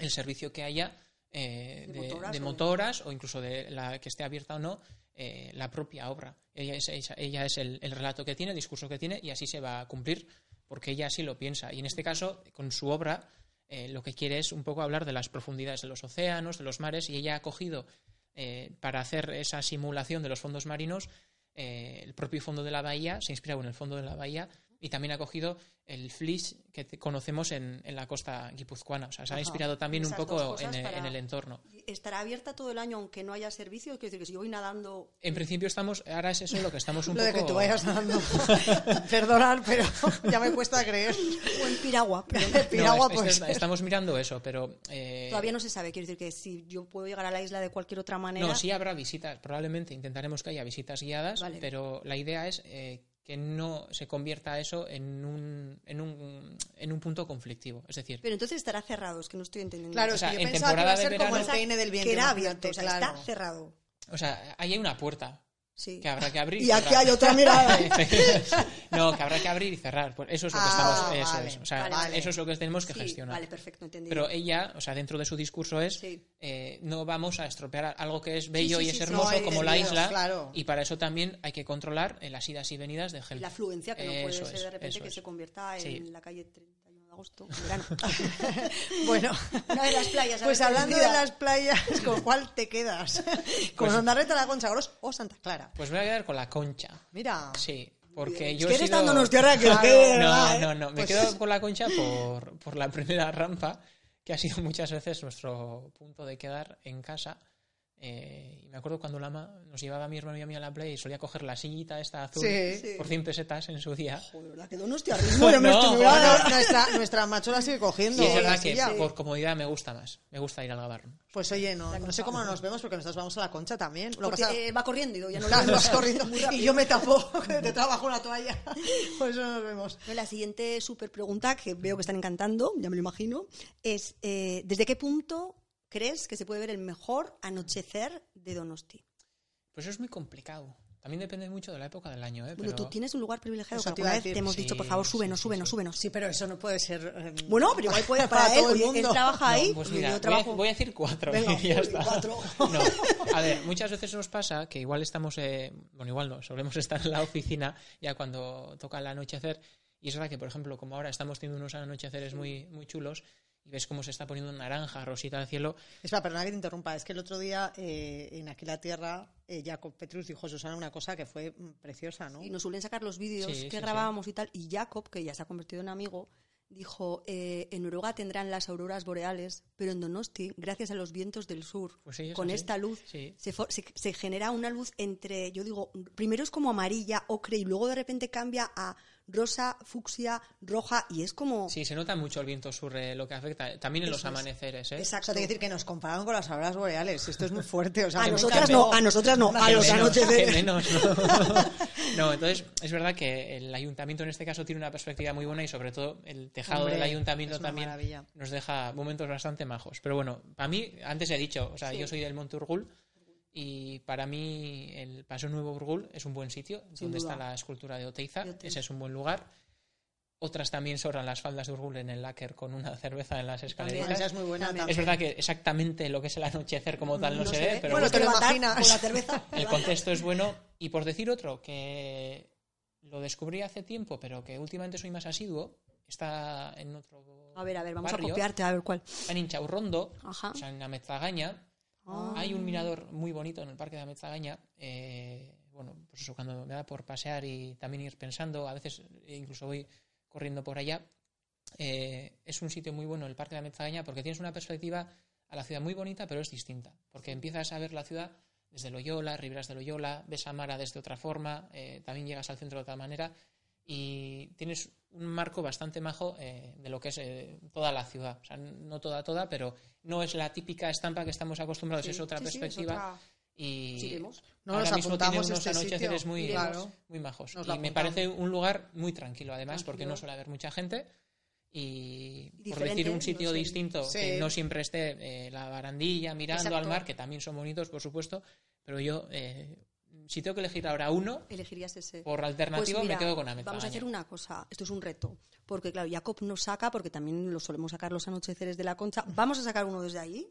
Speaker 3: el servicio que haya eh,
Speaker 2: De
Speaker 3: de,
Speaker 2: motoras
Speaker 3: de
Speaker 2: o-
Speaker 3: motoras o incluso de la que esté abierta o no eh, la propia obra. Ella es, ella es el, el relato que tiene, el discurso que tiene y así se va a cumplir porque ella así lo piensa. Y en este caso, con su obra, eh, lo que quiere es un poco hablar de las profundidades de los océanos, de los mares y ella ha cogido eh, para hacer esa simulación de los fondos marinos eh, el propio fondo de la bahía, se ha inspirado en el fondo de la bahía y también ha cogido el flis que conocemos en, en la costa guipuzcoana. O sea, se ha inspirado también un
Speaker 2: Esas
Speaker 3: poco
Speaker 2: cosas
Speaker 3: en, el entorno.
Speaker 2: ¿Estará abierta todo el año aunque no haya servicio? Quiero decir que si yo voy nadando...
Speaker 3: En principio estamos, ahora es eso lo que estamos un
Speaker 1: Lo de
Speaker 3: poco...
Speaker 1: que tú vayas dando. Perdonar, pero ya me cuesta creer.
Speaker 2: O en piragua, pero
Speaker 1: El piragua,
Speaker 3: No, es-
Speaker 1: pues.
Speaker 3: es- estamos mirando eso, pero... eh,
Speaker 2: todavía no se sabe. Quiero decir que si yo puedo llegar a la isla de cualquier otra manera...
Speaker 3: No, sí habrá visitas, probablemente intentaremos que haya visitas guiadas,
Speaker 2: Vale.
Speaker 3: pero la idea es eh, que no se convierta eso en un, en, un, en un punto conflictivo. Es decir,
Speaker 2: Pero entonces estará cerrado, es que no estoy entendiendo.
Speaker 1: Claro,
Speaker 3: O
Speaker 1: es
Speaker 3: sea,
Speaker 1: que yo
Speaker 3: en
Speaker 1: pensaba que iba a
Speaker 3: temporada
Speaker 1: ser
Speaker 3: de
Speaker 1: como el
Speaker 3: verano-
Speaker 1: peine del viento.
Speaker 2: que era abierto, o sea,
Speaker 1: claro.
Speaker 2: está cerrado.
Speaker 3: o sea, ahí hay una puerta,
Speaker 2: Sí.
Speaker 3: que habrá que abrir.
Speaker 2: Y aquí
Speaker 3: cerrar.
Speaker 2: hay otra mirada.
Speaker 3: no, que habrá que abrir y cerrar. Pues eso es lo que
Speaker 1: Ah,
Speaker 3: estamos. Eso,
Speaker 1: vale,
Speaker 3: es. O sea,
Speaker 2: vale.
Speaker 3: eso es lo que tenemos que
Speaker 2: Sí,
Speaker 3: gestionar.
Speaker 2: Vale, perfecto, entendido.
Speaker 3: Pero ella, o sea, dentro de su discurso es,
Speaker 2: Sí.
Speaker 3: eh, no vamos a estropear algo que es bello y es hermoso
Speaker 1: No,
Speaker 3: como la isla,
Speaker 1: claro.
Speaker 3: y para eso también hay que controlar las idas y venidas de
Speaker 2: Y
Speaker 3: gente.
Speaker 2: la afluencia, que no puede ser de repente que
Speaker 3: es.
Speaker 2: se convierta en la calle 31 de agosto, en verano.
Speaker 1: Bueno,
Speaker 2: Una de las playas.
Speaker 1: pues hablando de las playas, ¿con cuál te quedas? ¿Con
Speaker 3: Pues-
Speaker 1: Ondarreta, la Concha Gros o Santa Clara?
Speaker 3: Pues me voy a quedar con la concha.
Speaker 1: Mira,
Speaker 3: Sí, porque
Speaker 2: Es
Speaker 3: yo
Speaker 2: que eres
Speaker 3: sido...
Speaker 2: tan donostiarra que
Speaker 3: No,
Speaker 2: ¿eh?
Speaker 3: no, no. Me
Speaker 1: Pues-
Speaker 3: quedo con la concha por, por la primera rampa, que ha sido muchas veces nuestro punto de quedar en casa. Eh, y me acuerdo cuando Lama nos llevaba a mi hermano y a mí a la playa y solía coger la sillita esta azul
Speaker 1: Sí.
Speaker 2: Sí.
Speaker 3: por 100 pesetas en su día.
Speaker 2: Joder, ¿verdad? Que donostiarrismo de
Speaker 3: No,
Speaker 2: nuestro
Speaker 3: joder.
Speaker 2: lugar.
Speaker 1: Bueno, nuestra, nuestra macho la sigue cogiendo.
Speaker 3: Y es
Speaker 1: la
Speaker 3: verdad que
Speaker 1: silla.
Speaker 3: por comodidad me gusta más. Me gusta ir al gabarro.
Speaker 1: Pues oye, no, no sé cómo nos vemos porque nosotros vamos a la Concha también. Lo que
Speaker 2: Porque
Speaker 1: pasa-
Speaker 2: eh, va corriendo y yo ya no veo.
Speaker 1: vas corriendo
Speaker 2: Muy
Speaker 1: y yo me tapo, te trabajo una toalla. Por eso nos vemos.
Speaker 2: La siguiente super pregunta, que veo que están encantando, ya me lo imagino, es eh, ¿desde qué punto crees que se puede ver el mejor anochecer de Donosti?
Speaker 3: Pues eso es muy complicado. También depende mucho de la época del año, ¿eh?
Speaker 2: Bueno,
Speaker 3: Pero-
Speaker 2: tú tienes un lugar privilegiado
Speaker 1: Eso
Speaker 2: que
Speaker 1: te
Speaker 2: alguna
Speaker 1: a
Speaker 2: vez
Speaker 1: decir.
Speaker 2: te hemos
Speaker 3: Sí,
Speaker 2: dicho, por favor, súbenos,
Speaker 3: sí,
Speaker 2: súbenos,
Speaker 3: sí.
Speaker 2: súbenos.
Speaker 1: Sí, pero eso no puede ser. eh,
Speaker 2: Bueno, pero igual puede para,
Speaker 1: Para
Speaker 2: él,
Speaker 1: todo el
Speaker 2: oye, él
Speaker 1: mundo.
Speaker 2: trabaja ahí,
Speaker 3: No, pues
Speaker 2: yo
Speaker 3: mira, voy a,
Speaker 2: trabajo...
Speaker 3: voy a decir cuatro.
Speaker 2: Venga,
Speaker 3: y ya
Speaker 2: uy,
Speaker 3: está.
Speaker 2: cuatro.
Speaker 3: No, a ver, muchas veces nos pasa que igual estamos, eh, bueno, igual no, solemos estar en la oficina ya cuando toca el anochecer. Y es verdad que, por ejemplo, como ahora estamos teniendo unos anocheceres muy, muy chulos y ves cómo se está poniendo naranja, rosita al cielo,
Speaker 1: Espera, perdona que te interrumpa. Es que el otro día eh, en Aquí la Tierra, eh, Jacob Petrus dijo a Susana una cosa que fue mm, preciosa, ¿no?
Speaker 2: Y nos suelen sacar los vídeos
Speaker 3: Sí,
Speaker 2: que
Speaker 3: sí,
Speaker 2: grabábamos y tal. Y Jacob, que ya se ha convertido en amigo, dijo, eh, en Noruega tendrán las auroras boreales, pero en Donosti, gracias a los vientos del sur,
Speaker 3: Pues sí,
Speaker 2: con
Speaker 3: así.
Speaker 2: esta luz,
Speaker 3: Sí.
Speaker 2: se, for- se- se genera una luz entre, yo digo, primero es como amarilla, ocre, y luego de repente cambia a rosa, fucsia, roja, y es como...
Speaker 3: sí, se nota mucho el viento sur eh, lo que afecta. También en los
Speaker 2: es.
Speaker 3: amaneceres, ¿eh?
Speaker 1: O sea, te quiero decir que nos compararon con las auroras boreales. Esto es muy fuerte. O sea,
Speaker 2: a nosotras no, a nosotras no, a los anocheceres.
Speaker 3: menos, no. No, entonces es verdad que el ayuntamiento en este caso tiene una perspectiva muy buena y sobre todo el tejado
Speaker 1: Hombre,
Speaker 3: del ayuntamiento también
Speaker 1: maravilla.
Speaker 3: nos deja momentos bastante majos. Pero bueno, para mí, antes he dicho, o sea,
Speaker 2: Sí.
Speaker 3: yo soy del Monte Urgul y para mí el Paso Nuevo Urgul es un buen sitio
Speaker 2: Sin
Speaker 3: donde
Speaker 2: duda.
Speaker 3: está la escultura de Oteiza, ese es un buen lugar. Otras también sobran las faldas de Urgul en el Láquer con una cerveza en las escaleritas.
Speaker 1: Esa es muy buena
Speaker 2: También.
Speaker 3: Es verdad que exactamente lo que es el anochecer como tal no, se, ve, pero
Speaker 1: Bueno,
Speaker 2: te
Speaker 1: lo imaginas.
Speaker 2: con la cerveza.
Speaker 3: el contexto es bueno. Y por decir otro, que lo descubrí hace tiempo, pero que últimamente soy más asiduo, está en otro
Speaker 2: A ver, a ver, vamos
Speaker 3: barrio,
Speaker 2: a copiarte, a ver cuál.
Speaker 3: en Inchaurrondo, o sea, en Amezagaña.
Speaker 2: Ah.
Speaker 3: Hay un mirador muy bonito en el parque de Amezagaña. eh, bueno, pues eso, cuando me da por pasear y también ir pensando, a veces incluso voy corriendo por allá. eh, es un sitio muy bueno el parque de Amezagaña porque tienes una perspectiva a la ciudad muy bonita, pero es distinta. Porque empiezas a ver la ciudad desde Loyola, Riberas de Loyola, ves a Mara desde otra forma, eh, también llegas al centro de otra manera y tienes un marco bastante majo eh, de lo que es eh, toda la ciudad. O sea, no toda, toda, pero no es la típica estampa que estamos acostumbrados,
Speaker 2: Sí,
Speaker 3: es otra
Speaker 2: sí, sí, es
Speaker 3: perspectiva.
Speaker 2: otra-
Speaker 3: Y
Speaker 2: Sí, vemos.
Speaker 1: No,
Speaker 3: ahora
Speaker 1: nos
Speaker 3: mismo tiene
Speaker 1: apuntamos
Speaker 3: unos
Speaker 1: este
Speaker 3: anocheceres
Speaker 1: sitio.
Speaker 3: muy.
Speaker 1: Claro.
Speaker 3: muy majos.
Speaker 1: Nos
Speaker 3: Y me parece un lugar muy tranquilo, además, porque no suele haber mucha gente. Y,
Speaker 2: Y
Speaker 3: por decir un sitio
Speaker 2: no sé.
Speaker 3: distinto,
Speaker 1: Sí.
Speaker 3: que no siempre esté eh, la barandilla mirando
Speaker 2: Exacto.
Speaker 3: al mar, que también son bonitos, por supuesto, pero yo, eh, si tengo que elegir ahora uno,
Speaker 2: Elegirías ese.
Speaker 3: por alternativa
Speaker 2: Pues mira,
Speaker 3: me quedo con Amezagaña.
Speaker 2: Vamos a hacer una cosa. Esto es un reto. Porque, claro, Jacob nos saca, porque también lo solemos sacar los anocheceres de la concha. Vamos a sacar uno desde ahí.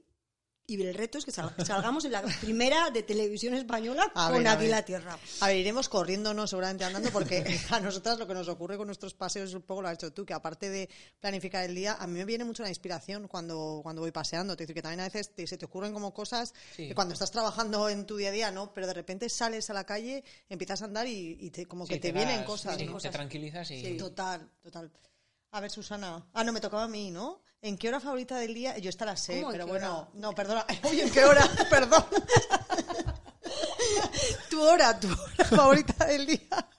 Speaker 2: Y el reto es que sal- salgamos en la primera de televisión española
Speaker 1: A
Speaker 2: con
Speaker 1: ver, a
Speaker 2: Aquí
Speaker 1: ver.
Speaker 2: la Tierra.
Speaker 1: A ver, iremos corriéndonos, seguramente andando, porque a nosotras lo que nos ocurre con nuestros paseos, un poco lo has hecho tú, que aparte de planificar el día, a mí me viene mucho la inspiración cuando, cuando voy paseando. Te decir que también a veces te- se te ocurren como cosas
Speaker 3: Sí.
Speaker 1: que cuando estás trabajando en tu día a día, ¿no? Pero de repente sales a la calle, empiezas a andar y, y te, como
Speaker 3: Sí,
Speaker 1: que te, vienen cosas,
Speaker 3: sí,
Speaker 1: ¿no?
Speaker 3: te tranquilizas y...
Speaker 1: Total, total. A ver, Susana. Ah, no, me tocaba a mí, ¿no? ¿En qué hora favorita del día? Yo esta la sé,
Speaker 2: ¿Cómo en
Speaker 1: pero
Speaker 2: qué
Speaker 1: bueno.
Speaker 2: hora?
Speaker 1: No, perdona. Oye, ¿en qué hora? Perdón. tu hora, tu hora favorita del día.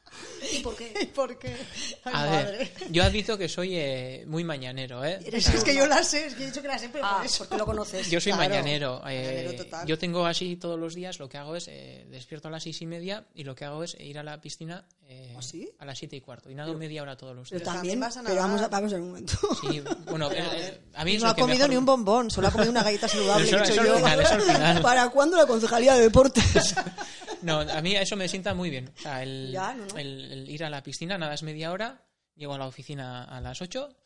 Speaker 2: ¿Y por qué?
Speaker 1: ¿Y por qué? Ay,
Speaker 3: A
Speaker 1: madre.
Speaker 3: ver, yo admito que soy eh, muy mañanero, ¿eh?
Speaker 2: Eres
Speaker 3: O sea,
Speaker 1: Es que yo la sé, es que he dicho que la sé, pero
Speaker 2: Ah,
Speaker 1: por eso.
Speaker 2: porque lo conoces.
Speaker 3: Yo soy
Speaker 1: Claro,
Speaker 3: mañanero. eh,
Speaker 1: mañanero total.
Speaker 3: yo tengo así todos los días, lo que hago es eh, despierto a las seis y media y lo que hago es ir a la piscina eh,
Speaker 2: ¿Ah, sí?
Speaker 3: a las siete y cuarto. Y nado media hora todos los
Speaker 2: Pero
Speaker 3: días.
Speaker 2: también,
Speaker 1: vas a
Speaker 2: pero
Speaker 1: nadar.
Speaker 2: vamos a, vamos a ver un momento.
Speaker 3: Sí, bueno, a mí
Speaker 1: No ha comido
Speaker 3: mejor-
Speaker 1: ni un bombón, solo ha comido una galleta saludable
Speaker 3: Eso-
Speaker 1: que he hecho
Speaker 3: eso
Speaker 1: yo.
Speaker 3: final, eso final.
Speaker 2: ¿Para cuándo la Concejalía de Deportes?
Speaker 3: No, a mí eso me sienta muy bien. O sea, el,
Speaker 2: Ya, no, no.
Speaker 3: el- el ir a la piscina, nada es media hora, llego a la oficina a las 8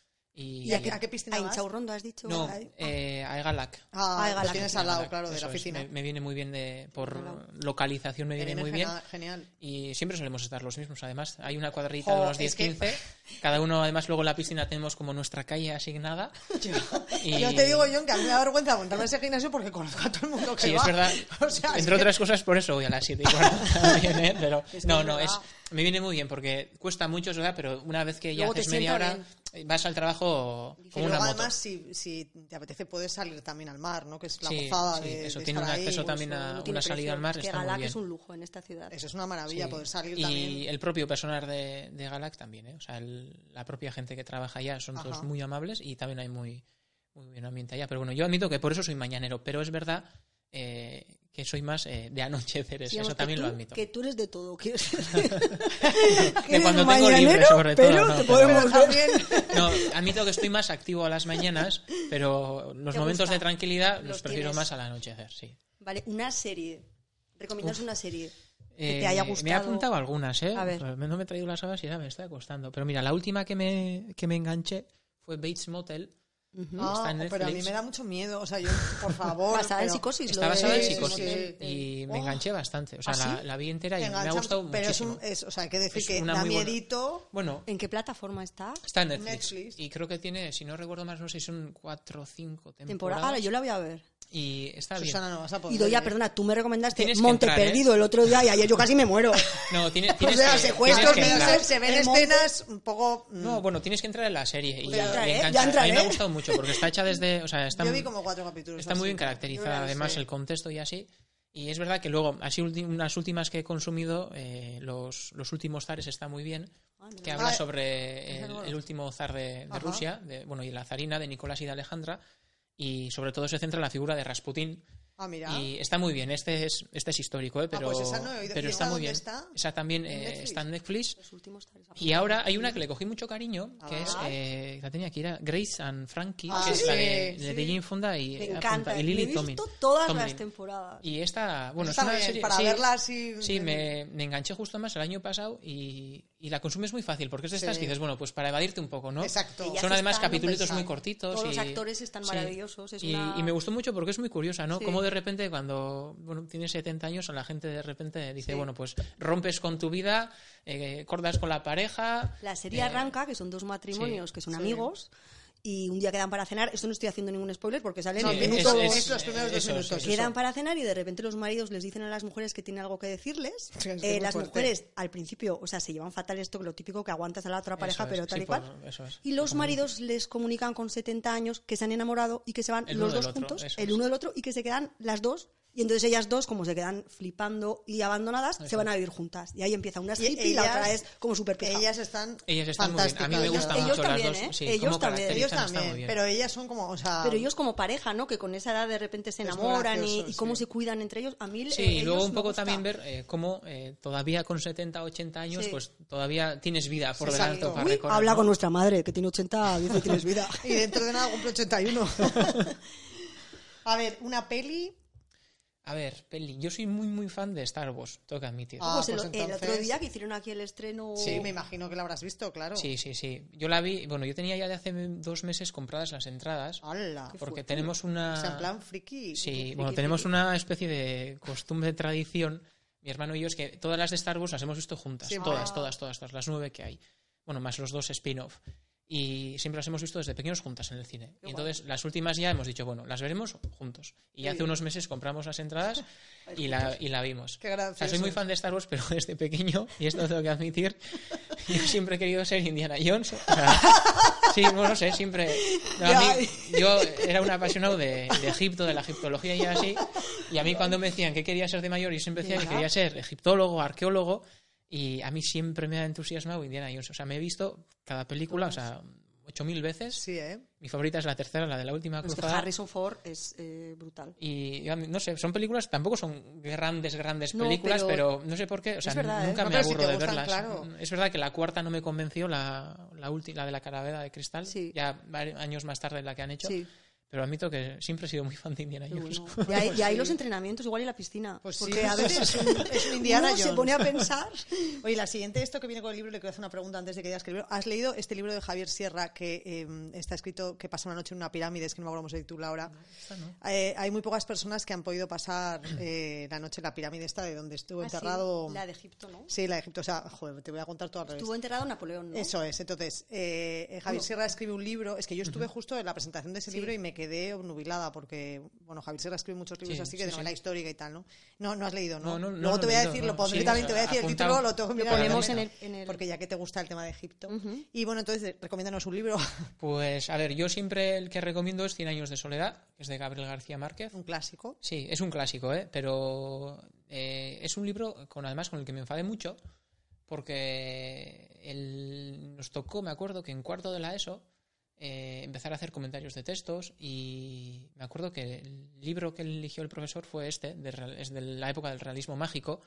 Speaker 3: y...
Speaker 1: ¿Y a qué, a qué piscina
Speaker 2: A
Speaker 1: vas?
Speaker 2: Inchaurrondo has dicho.
Speaker 3: No, eh, a Egalac.
Speaker 1: Ah,
Speaker 2: Ah,
Speaker 1: lo
Speaker 2: Galaxy.
Speaker 1: tienes al lado,
Speaker 3: Egalac,
Speaker 1: claro, de
Speaker 3: eso
Speaker 1: la
Speaker 3: es,
Speaker 1: oficina.
Speaker 3: me, me viene muy bien de, por
Speaker 2: Al lado.
Speaker 3: localización, me viene
Speaker 1: viene
Speaker 3: muy bien.
Speaker 1: Genial.
Speaker 3: Y siempre solemos estar los mismos. Además, hay una cuadrita
Speaker 1: Jo,
Speaker 3: de
Speaker 1: es que-
Speaker 3: 10-15. Cada uno, además, luego en la piscina tenemos como nuestra calle asignada. Y-
Speaker 1: Yo te digo, John, que a mí me da vergüenza montarme a ese gimnasio porque conozco a todo el mundo que
Speaker 3: Sí,
Speaker 1: va.
Speaker 3: es verdad.
Speaker 1: O sea, es
Speaker 3: Entre
Speaker 1: que-
Speaker 3: otras cosas, por eso voy a las 7 y cuarto también, ¿eh? Pero,
Speaker 2: Es que
Speaker 3: no,
Speaker 2: es
Speaker 3: no, es, me viene muy bien porque cuesta mucho, es verdad, pero una vez que ya haces media hora, vas al trabajo
Speaker 1: Y
Speaker 3: como una
Speaker 1: luego,
Speaker 3: moto.
Speaker 1: además, si, si te apetece, puedes salir también al mar, ¿no? Que es la
Speaker 3: Sí,
Speaker 1: gozada
Speaker 3: sí,
Speaker 1: de,
Speaker 3: eso
Speaker 1: de
Speaker 3: tiene
Speaker 1: estar
Speaker 3: un acceso
Speaker 2: Pues
Speaker 3: también a
Speaker 2: no tiene
Speaker 3: una salida
Speaker 2: precio.
Speaker 3: al mar,
Speaker 2: Es que
Speaker 3: está muy
Speaker 2: Galac
Speaker 3: bien.
Speaker 2: es un lujo en esta ciudad.
Speaker 1: Eso es una maravilla,
Speaker 3: Sí.
Speaker 1: poder salir
Speaker 3: y
Speaker 1: también.
Speaker 3: el propio personal de, de Galax también, ¿eh? O sea, el- la propia gente que trabaja allá son todos muy amables y también hay muy, muy buen ambiente allá. Pero bueno, yo admito que por eso soy mañanero, pero es verdad eh, que soy más eh, de anocheceres,
Speaker 2: Digamos
Speaker 3: eso
Speaker 2: que
Speaker 3: también
Speaker 2: tú-
Speaker 3: lo admito.
Speaker 2: Que tú eres de todo. quiero decir. Que
Speaker 3: De cuando tengo libre, sobre todo.
Speaker 2: Pero
Speaker 3: ¿no?
Speaker 2: te
Speaker 3: Pero-
Speaker 2: podemos ver.
Speaker 1: También,
Speaker 3: No, admito que estoy más activo a las mañanas, pero los
Speaker 2: ¿Te
Speaker 3: momentos
Speaker 2: gusta?
Speaker 3: de tranquilidad
Speaker 2: Los
Speaker 3: los prefiero
Speaker 2: tienes.
Speaker 3: más al anochecer, sí.
Speaker 2: Vale, una serie. Recomiendas una serie.
Speaker 3: Eh,
Speaker 2: te haya
Speaker 3: Me he
Speaker 2: gustado.
Speaker 3: apuntado algunas, ¿eh?
Speaker 2: A ver.
Speaker 3: No me he traído las horas y ya me está costando. Pero mira, la última que me, que me enganché fue Bates Motel.
Speaker 1: Ah,
Speaker 3: Está en
Speaker 1: pero a mí me da mucho miedo. O sea, yo, por favor.
Speaker 2: Basada en
Speaker 1: pero-
Speaker 2: psicosis.
Speaker 3: Está basada en psicosis
Speaker 1: sí, sí.
Speaker 3: y me
Speaker 1: Oh.
Speaker 3: enganché bastante. O sea,
Speaker 1: ¿Ah,
Speaker 3: la,
Speaker 1: sí?
Speaker 3: la vi entera y me ha gustado
Speaker 1: pero es
Speaker 3: muchísimo.
Speaker 1: un, es, o sea, hay que decir
Speaker 3: Es
Speaker 1: que
Speaker 3: una
Speaker 1: da miedito.
Speaker 3: Bueno,
Speaker 2: ¿En qué plataforma está?
Speaker 3: está en Netflix.
Speaker 1: Netflix.
Speaker 3: Y creo que tiene, si no recuerdo más, no sé si son cuatro o cinco temporadas.
Speaker 2: Temporada. Ahora yo la voy a ver.
Speaker 3: Y está bien.
Speaker 1: Susana, no vas a poder.
Speaker 2: Y Doya,
Speaker 1: ¿eh?
Speaker 2: perdona, tú me recomendaste
Speaker 3: Tienes
Speaker 2: Monte
Speaker 3: entrar, ¿eh?
Speaker 2: Perdido el otro día y ayer yo casi me muero.
Speaker 3: No, tiene-
Speaker 1: O
Speaker 3: tienes
Speaker 1: sea,
Speaker 3: que,
Speaker 1: secuestros,
Speaker 3: tienes que entrar.
Speaker 1: se ven escenas un poco. mm,
Speaker 3: No, bueno, tienes que entrar en la serie. Y,
Speaker 2: Ya entraré,
Speaker 3: y engancha.
Speaker 2: ya
Speaker 3: A mí me ha gustado mucho porque está hecha desde. O sea, está,
Speaker 1: yo vi como cuatro capítulos.
Speaker 3: está
Speaker 1: así.
Speaker 3: muy bien caracterizada. Además, el contexto y así. Y es verdad que luego, así unas últimas que he consumido, eh, los, los últimos zares está muy bien. Que habla
Speaker 1: Ah,
Speaker 3: sobre el, el último zar de, de. Rusia, de, bueno, y la zarina de Nicolás y de Alejandra. Y sobre todo se centra en la figura de Rasputín,
Speaker 1: Ah, mira.
Speaker 3: y está muy bien, este es, este es histórico, ¿eh? pero,
Speaker 1: pues esa no he oído.
Speaker 3: pero
Speaker 1: ¿Y
Speaker 3: está muy bien.
Speaker 1: está?
Speaker 3: Esa también
Speaker 1: ¿En
Speaker 3: eh,
Speaker 1: Netflix?
Speaker 3: está en Netflix.
Speaker 2: Los últimos tareas.
Speaker 3: Y ahora hay una que le cogí mucho cariño, que
Speaker 1: Ah.
Speaker 3: es, eh, la tenía aquí, era Grace and Frankie,
Speaker 1: Ah,
Speaker 3: que es la
Speaker 1: sí,
Speaker 3: de, de,
Speaker 1: sí.
Speaker 3: de Jane Fonda y,
Speaker 2: Me
Speaker 3: eh,
Speaker 2: encanta.
Speaker 3: y Lily
Speaker 2: visto
Speaker 3: Tomlin.
Speaker 2: todas
Speaker 3: Tomlin.
Speaker 2: las temporadas.
Speaker 3: Y esta, bueno,
Speaker 1: Está
Speaker 3: es una
Speaker 1: bien,
Speaker 3: serie...
Speaker 1: para
Speaker 3: sí,
Speaker 1: verla así.
Speaker 3: Sí, me, me enganché justo más el año pasado y, y la consumes muy fácil, porque es de estas
Speaker 1: Sí.
Speaker 3: que dices, bueno, pues para evadirte un poco, ¿no?
Speaker 1: Exacto.
Speaker 3: Son además capítulos muy cortitos.
Speaker 2: Todos
Speaker 3: y,
Speaker 2: los actores están
Speaker 3: sí.
Speaker 2: maravillosos. Es
Speaker 3: Y,
Speaker 2: una-
Speaker 3: y me gustó mucho porque es muy curiosa, ¿no?
Speaker 2: Sí.
Speaker 3: Como de repente cuando bueno, tienes 70 años, la gente de repente dice,
Speaker 1: Sí.
Speaker 3: bueno, pues rompes con tu vida, eh, cortas con la pareja.
Speaker 2: La serie
Speaker 3: eh,
Speaker 2: arranca, que son dos matrimonios que son
Speaker 1: sí.
Speaker 2: amigos, y un día quedan para cenar. Esto no estoy haciendo ningún spoiler porque salen
Speaker 1: No,
Speaker 2: minutos.
Speaker 3: es-
Speaker 1: es los primeros dos minutos.
Speaker 3: sí.
Speaker 2: Quedan para cenar y de repente los maridos les dicen a las mujeres que tienen algo que decirles.
Speaker 1: Sí, es
Speaker 2: Eh, las
Speaker 1: fuerte.
Speaker 2: mujeres al principio, o sea, se llevan fatal esto, que lo típico que aguantas a la otra pareja,
Speaker 3: Eso
Speaker 2: pero
Speaker 3: es,
Speaker 2: tal
Speaker 3: sí,
Speaker 2: y cual.
Speaker 3: por- eso es.
Speaker 2: Y los maridos les comunican con 70 años que se han enamorado y que se van
Speaker 3: El
Speaker 2: los dos
Speaker 3: otro,
Speaker 2: juntos, el
Speaker 3: es.
Speaker 2: uno del otro, y que se quedan las dos. Y entonces ellas dos, como se quedan flipando y abandonadas, se van a vivir juntas. Y ahí empieza una es
Speaker 1: Y
Speaker 2: hippie y la otra es como súper pija.
Speaker 1: Ellas están.
Speaker 3: Ellas están muy bien. A mí me
Speaker 1: fantásticas.
Speaker 3: gustan
Speaker 2: Ellos
Speaker 3: mucho
Speaker 2: también,
Speaker 3: las dos.
Speaker 2: ¿eh?
Speaker 3: Sí,
Speaker 2: Ellos también.
Speaker 1: Ellos también, pero ellas son como, o sea...
Speaker 2: Pero ellos como pareja, ¿no? Que con esa edad de repente se enamoran y,
Speaker 1: gracioso,
Speaker 2: y cómo
Speaker 1: sí.
Speaker 2: se cuidan entre ellos. A mí
Speaker 3: Sí,
Speaker 2: eh,
Speaker 3: y luego un poco también ver eh, cómo eh, todavía con 70, 80 años,
Speaker 2: Sí.
Speaker 3: pues todavía tienes vida por
Speaker 1: Sí,
Speaker 3: delante
Speaker 1: exacto.
Speaker 3: para
Speaker 2: Uy,
Speaker 3: recorrer.
Speaker 2: habla
Speaker 3: ¿no?
Speaker 2: con nuestra madre, que tiene 80, dice tienes vida.
Speaker 1: Y dentro de nada cumple 81. a ver, una peli...
Speaker 3: A ver, peli. Yo soy muy, muy fan de Star Wars, tengo que admitir.
Speaker 1: Ah,
Speaker 2: Pues el,
Speaker 1: pues
Speaker 2: el otro día que hicieron aquí el estreno...
Speaker 1: Sí, me imagino que la habrás visto, claro.
Speaker 3: Sí, sí, sí. Yo la vi, bueno, yo tenía ya de hace dos meses compradas las entradas,
Speaker 1: ¡Hala!
Speaker 3: porque tenemos una...
Speaker 1: O sea, en plan friki.
Speaker 3: Sí,
Speaker 2: friki,
Speaker 3: bueno,
Speaker 2: friki.
Speaker 3: tenemos una especie de costumbre, tradición, mi hermano y yo, es que todas las de Star Wars las hemos visto juntas.
Speaker 1: Sí,
Speaker 3: todas,
Speaker 1: ah.
Speaker 3: todas, todas, todas, las nueve que hay. Bueno, más los dos spin-off. Y siempre las hemos visto desde pequeños juntas en el cine. Y entonces las últimas ya hemos dicho, bueno, las veremos juntos. Y hace unos meses compramos las entradas y la, y la vimos.
Speaker 1: Qué
Speaker 3: O sea, soy
Speaker 1: gracioso.
Speaker 3: muy fan de Star Wars, pero desde pequeño, y esto tengo que admitir, yo siempre he querido ser Indiana Jones. O sea, sí, bueno, no sé, siempre. no, a mí- yo era un apasionado de, de Egipto, de la egiptología y así. Y a mí cuando me decían que quería ser de mayor, yo siempre decía que quería ser egiptólogo, arqueólogo. Y a mí siempre me ha entusiasmado Indiana Jones. O sea, me he visto cada película, o sea, ocho mil veces.
Speaker 1: Sí, ¿eh?
Speaker 3: Mi favorita es la tercera, la de la última
Speaker 2: Es que
Speaker 3: cruzada.
Speaker 2: Harrison Ford es eh, brutal.
Speaker 3: Y yo, no sé, son películas, tampoco son grandes, grandes
Speaker 2: No,
Speaker 3: películas,
Speaker 2: pero-
Speaker 3: pero, no sé por qué, o sea,
Speaker 2: verdad, ¿eh?
Speaker 3: nunca
Speaker 1: No,
Speaker 3: me
Speaker 1: si
Speaker 3: aburro
Speaker 1: te
Speaker 3: de
Speaker 1: gustan,
Speaker 3: verlas.
Speaker 1: claro.
Speaker 3: Es verdad que la cuarta no me convenció, la, la, ulti- la de la calavera de cristal,
Speaker 2: Sí.
Speaker 3: ya años más tarde la que han hecho,
Speaker 2: Sí.
Speaker 3: Pero admito que siempre he sido muy fan de Indiana Jones.
Speaker 2: Y ahí, y ahí los entrenamientos, igual y la piscina.
Speaker 1: Pues sí,
Speaker 2: porque a veces
Speaker 1: es un, es un Indiana
Speaker 2: uno
Speaker 1: Jones.
Speaker 2: se pone a pensar.
Speaker 1: Oye, la siguiente, esto que viene con el libro, le quiero hacer una pregunta antes de que digas que el libro. ¿Has leído este libro de Javier Sierra que eh, está escrito que pasa una noche en una pirámide? Es que no me acuerdo cómo se titula ahora. Eh, hay muy pocas personas que han podido pasar eh, la noche en la pirámide esta de donde estuvo
Speaker 2: Ah, sí,
Speaker 1: enterrado.
Speaker 2: la de Egipto, ¿no?
Speaker 1: Sí, la de Egipto. O sea, joder, te voy a contar todo al revés.
Speaker 2: Estuvo enterrado Napoleón, ¿no?
Speaker 1: Eso es, entonces, eh, eh, Javier Sierra escribe un libro, es que yo estuve justo en la presentación de ese
Speaker 2: Sí.
Speaker 1: libro y me quedé obnubilada porque, bueno, Javier Sierra escribe muchos libros
Speaker 3: Sí,
Speaker 1: así
Speaker 3: sí,
Speaker 1: que de
Speaker 3: sí.
Speaker 1: novela histórica y tal, ¿no? No, no has leído, ¿no?
Speaker 3: No, no,
Speaker 1: Luego te voy a decir, lo pondré
Speaker 3: Sí,
Speaker 1: también, te voy a decir el título, lo tengo que mirar.
Speaker 2: ponemos
Speaker 1: en
Speaker 2: el- en el-
Speaker 1: Porque ya que te gusta el tema de Egipto. Y bueno, entonces, recomiéndanos un libro,
Speaker 3: Pues a ver, yo siempre el que recomiendo es Cien años de soledad, que es de Gabriel García Márquez.
Speaker 1: un clásico.
Speaker 3: Sí, es un clásico, ¿eh? pero eh, es un libro con además con el que me enfadé mucho porque él, nos tocó, me acuerdo, que en cuarto de la ESO eh, empezar a hacer comentarios de textos y me acuerdo que el libro que eligió el profesor fue este, de es de la época del realismo mágico,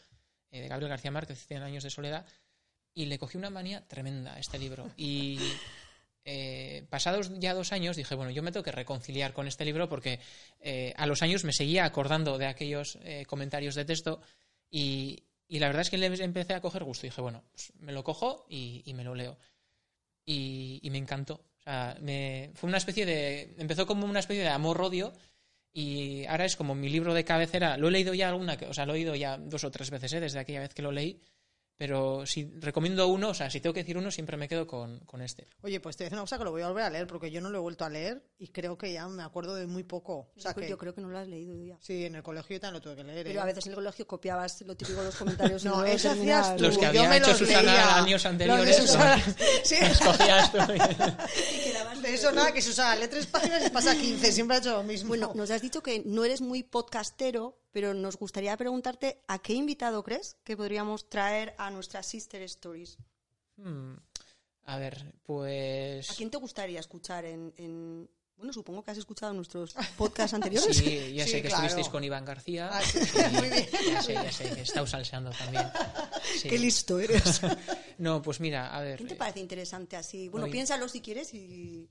Speaker 3: eh, de Gabriel García Márquez, Cien años de soledad, y le cogí una manía tremenda a este libro. Y eh, pasados ya dos años dije, bueno, yo me tengo que reconciliar con este libro porque a los años me seguía acordando de aquellos comentarios de texto y, la verdad es que le empecé a coger gusto. Dije, bueno, pues me lo cojo y, me lo leo. Y me encantó. O sea, me, fue una especie de... Empezó como una especie de amor-odio y ahora es como mi libro de cabecera. Lo he leído ya alguna, o sea, lo he oído ya dos o tres veces ¿eh? desde aquella vez que lo leí. Pero si recomiendo uno, o sea, si tengo que decir uno, siempre me quedo con, con este.
Speaker 1: Oye, pues te voy a decir una cosa que lo voy a volver a leer porque yo no lo he vuelto a leer y creo que ya me acuerdo de muy poco. O sea,
Speaker 2: yo,
Speaker 1: que,
Speaker 2: yo creo que no lo has leído ya.
Speaker 1: sí, en el colegio también lo tuve que leer.
Speaker 2: Pero
Speaker 1: ¿eh?
Speaker 2: a veces en el colegio copiabas lo típico de los comentarios.
Speaker 1: No,
Speaker 2: luego
Speaker 1: eso hacías tú.
Speaker 3: Los que
Speaker 1: yo
Speaker 3: había
Speaker 1: me
Speaker 3: hecho
Speaker 1: los
Speaker 3: Susana
Speaker 1: leía.
Speaker 3: años
Speaker 1: Los
Speaker 3: anteriores,
Speaker 1: Susana. Sí.
Speaker 3: Escogías tú.
Speaker 1: De eso nada, que Susana lee tres páginas y pasa 15, siempre ha hecho lo mismo.
Speaker 2: Bueno, nos has dicho que no eres muy podcastero, pero nos gustaría preguntarte a qué invitado crees que podríamos traer a nuestras Sister Stories.
Speaker 3: Hmm, A ver, pues...
Speaker 2: ¿A quién te gustaría escuchar en, en- Bueno, supongo que has escuchado nuestros podcasts anteriores.
Speaker 3: Sí, ya
Speaker 1: Sí,
Speaker 3: sé que
Speaker 1: claro.
Speaker 3: estuvisteis con Iván García.
Speaker 1: Ah, sí, muy bien.
Speaker 3: Ya sé, ya sé, que estáis salseando también. Sí.
Speaker 2: Qué listo eres.
Speaker 3: No, pues mira, a ver.
Speaker 2: ¿Quién te
Speaker 3: eh,
Speaker 2: parece interesante así? Bueno, piénsalo si quieres y...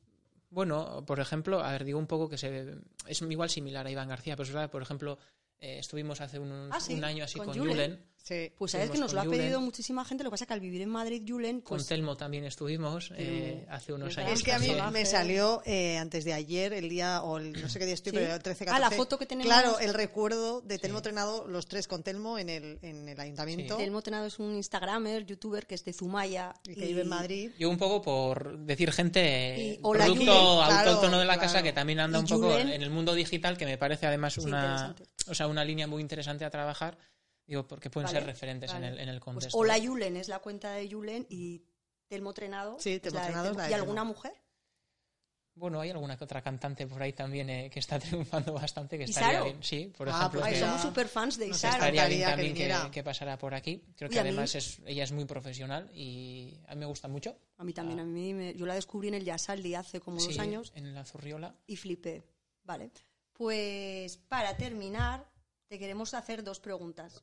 Speaker 3: Bueno, por ejemplo, a ver, digo un poco que se, es igual similar a Iván García, pero es verdad, por ejemplo, eh, estuvimos hace
Speaker 2: Ah, sí,
Speaker 3: un año así
Speaker 2: con
Speaker 3: con,
Speaker 2: Julen.
Speaker 3: Julen.
Speaker 1: Sí.
Speaker 2: Pues sabes que nos lo ha
Speaker 3: Julen.
Speaker 2: pedido muchísima gente, lo que pasa que al vivir en Madrid, Julen,
Speaker 3: Con
Speaker 2: pues...
Speaker 3: Telmo también estuvimos eh, hace unos
Speaker 2: es
Speaker 3: años.
Speaker 1: Es que a mí
Speaker 3: también.
Speaker 1: me salió eh, antes de ayer, el día, o el, no sé qué día estoy,
Speaker 2: ¿Sí?
Speaker 1: pero el 13
Speaker 2: Ah,
Speaker 1: 14
Speaker 2: la foto que tenemos.
Speaker 1: Claro, el recuerdo de Telmo Trenado, los tres con Telmo en el, en el ayuntamiento.
Speaker 2: Telmo Tenado es un instagramer, youtuber que es de Zumaya.
Speaker 1: y que vive en Madrid.
Speaker 3: Yo un poco por decir gente,
Speaker 2: Y hola,
Speaker 3: producto
Speaker 2: Julen.
Speaker 1: Claro,
Speaker 3: autóctono de la
Speaker 1: claro.
Speaker 3: casa que también anda un poco
Speaker 2: Julen.
Speaker 3: en el mundo digital, que me parece además
Speaker 2: Sí,
Speaker 3: una, o sea, una línea muy interesante a trabajar, digo, porque pueden
Speaker 2: Vale,
Speaker 3: ser referentes
Speaker 2: vale.
Speaker 3: en el, en el
Speaker 2: Pues
Speaker 3: contexto.
Speaker 2: Hola Julen es la cuenta de Julen y Telmo Trenado.
Speaker 1: Sí,
Speaker 2: es
Speaker 1: Telmo
Speaker 2: la de
Speaker 1: Trenado la de
Speaker 2: ¿Y alguna mujer?
Speaker 3: Bueno, hay alguna que otra cantante por ahí también eh, que está triunfando bastante, que
Speaker 2: ¿Isaro?
Speaker 3: estaría bien. Sí, por
Speaker 1: Ah,
Speaker 3: ejemplo,
Speaker 1: pues
Speaker 3: que
Speaker 1: ya.
Speaker 2: somos super fans de Isaro.
Speaker 1: estaría-
Speaker 3: bien
Speaker 1: que
Speaker 3: también que, que pasara por aquí. Creo que además es, ella es muy profesional y a mí me gusta mucho.
Speaker 2: A mí también, a mí me- yo la descubrí en el Yasaldi hace como dos años
Speaker 3: En la Zurriola.
Speaker 2: y flipé. Vale. Pues para terminar, te queremos hacer dos preguntas.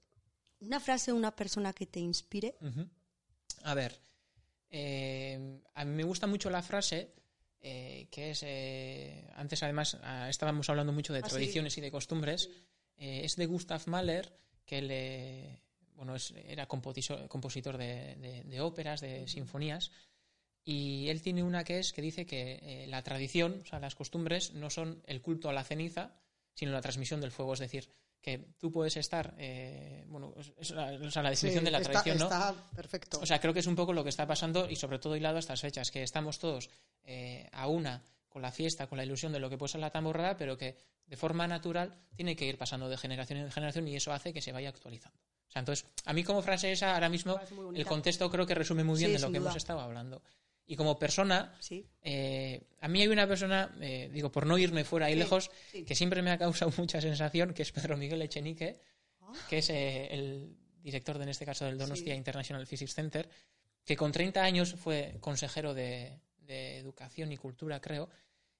Speaker 2: Una frase de una persona que te inspire.
Speaker 3: A ver, eh, a mí me gusta mucho la frase eh, que es, eh, antes además ah, estábamos hablando mucho de
Speaker 2: Ah, sí.
Speaker 3: tradiciones y de costumbres, es de Gustav Mahler, que él, eh, bueno, es- era compositor, compositor de, de- de óperas, de sinfonías, y él tiene una que es que dice que la tradición, o sea, las costumbres, no son el culto a la ceniza, sino la transmisión del fuego, es decir, que tú puedes estar, eh, bueno, es- o sea, la definición
Speaker 1: Sí,
Speaker 3: de la
Speaker 1: está,
Speaker 3: tradición, ¿no?
Speaker 1: está perfecto.
Speaker 3: O sea, creo que es un poco lo que está pasando y sobre todo hilado a estas fechas, que estamos todos eh, a una con la fiesta, con la ilusión de lo que puede ser la tamborrada, pero que de forma natural tiene que ir pasando de generación en generación y eso hace que se vaya actualizando. O sea, entonces, a mí como frase esa, ahora mismo, el contexto creo que resume muy bien
Speaker 2: Sí,
Speaker 3: de lo que
Speaker 2: duda.
Speaker 3: hemos estado hablando. Y como persona,
Speaker 2: Sí.
Speaker 3: eh, a mí hay una persona, eh, digo, por no irme fuera ahí
Speaker 2: Sí,
Speaker 3: lejos,
Speaker 2: sí.
Speaker 3: que siempre me ha causado mucha sensación, que es Pedro Miguel Echenique,
Speaker 2: Ah.
Speaker 3: que es eh, el director, de, en este caso, del Donostia. International Physics Center, que con 30 años fue consejero de, de Educación y Cultura, creo.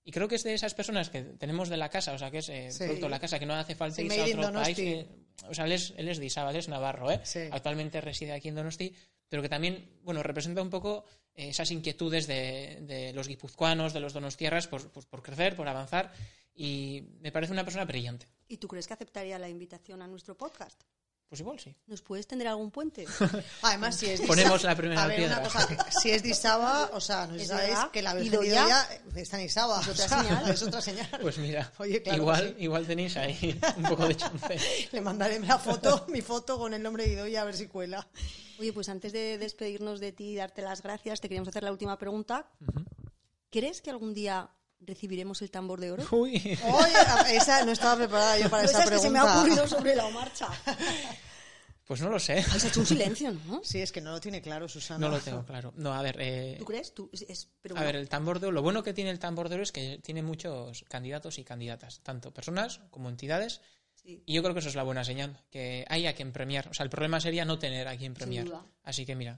Speaker 3: Y creo que es de esas personas que tenemos de la casa, o sea, que es producto de la casa, que no hace falta irse a otro país. Que- o sea, él es, él es de Isaba, él es navarro, ¿eh? Actualmente reside aquí en Donosti, pero que también, bueno, representa un poco esas inquietudes de, de los guipuzcoanos, de los donostierras, por, por, por crecer, por avanzar, y me parece una persona brillante.
Speaker 2: ¿Y tú crees que aceptaría la invitación a nuestro podcast?
Speaker 3: Pues igual sí.
Speaker 2: ¿Nos puedes tender algún puente?
Speaker 1: Además, si es
Speaker 3: Ponemos la primera
Speaker 1: a ver,
Speaker 3: piedra.
Speaker 1: una cosa, si es de Isaba, o sea, no
Speaker 2: Es
Speaker 1: que la
Speaker 2: Y
Speaker 1: Virgen de
Speaker 2: Idoia
Speaker 1: Idoia está en Isaba.
Speaker 2: es
Speaker 1: o
Speaker 2: otra
Speaker 1: sea,
Speaker 2: señal.
Speaker 1: Es otra señal.
Speaker 3: Pues mira,
Speaker 1: Oye, claro
Speaker 3: igual,
Speaker 1: que
Speaker 3: igual tenéis ahí un poco de chance.
Speaker 1: Le mandaré la foto, mi foto con el nombre de Idoia a ver si cuela.
Speaker 2: Oye, pues antes de despedirnos de ti y darte las gracias, te queríamos hacer la última pregunta. ¿Crees que algún día recibiremos el tambor de oro?
Speaker 3: Uy,
Speaker 1: Oye, esa no estaba preparada yo para esa
Speaker 2: Esa es que
Speaker 1: pregunta.
Speaker 2: se me ha ocurrido sobre la marcha.
Speaker 3: pues no lo sé.
Speaker 2: Has hecho un silencio, ¿no?
Speaker 1: Sí, es que no lo tiene claro, Susana.
Speaker 3: No lo tengo claro. No, a ver, eh,
Speaker 2: ¿Tú crees? Tú, es- es- pero
Speaker 3: A
Speaker 2: bueno,
Speaker 3: ver, el tambor de oro, lo bueno que tiene el tambor de oro es que tiene muchos candidatos y candidatas, tanto personas como entidades,
Speaker 2: sí.
Speaker 3: y yo creo que eso es la buena señal, que hay a quien premiar. O sea, el problema sería no tener a quien premiar. Así que mira,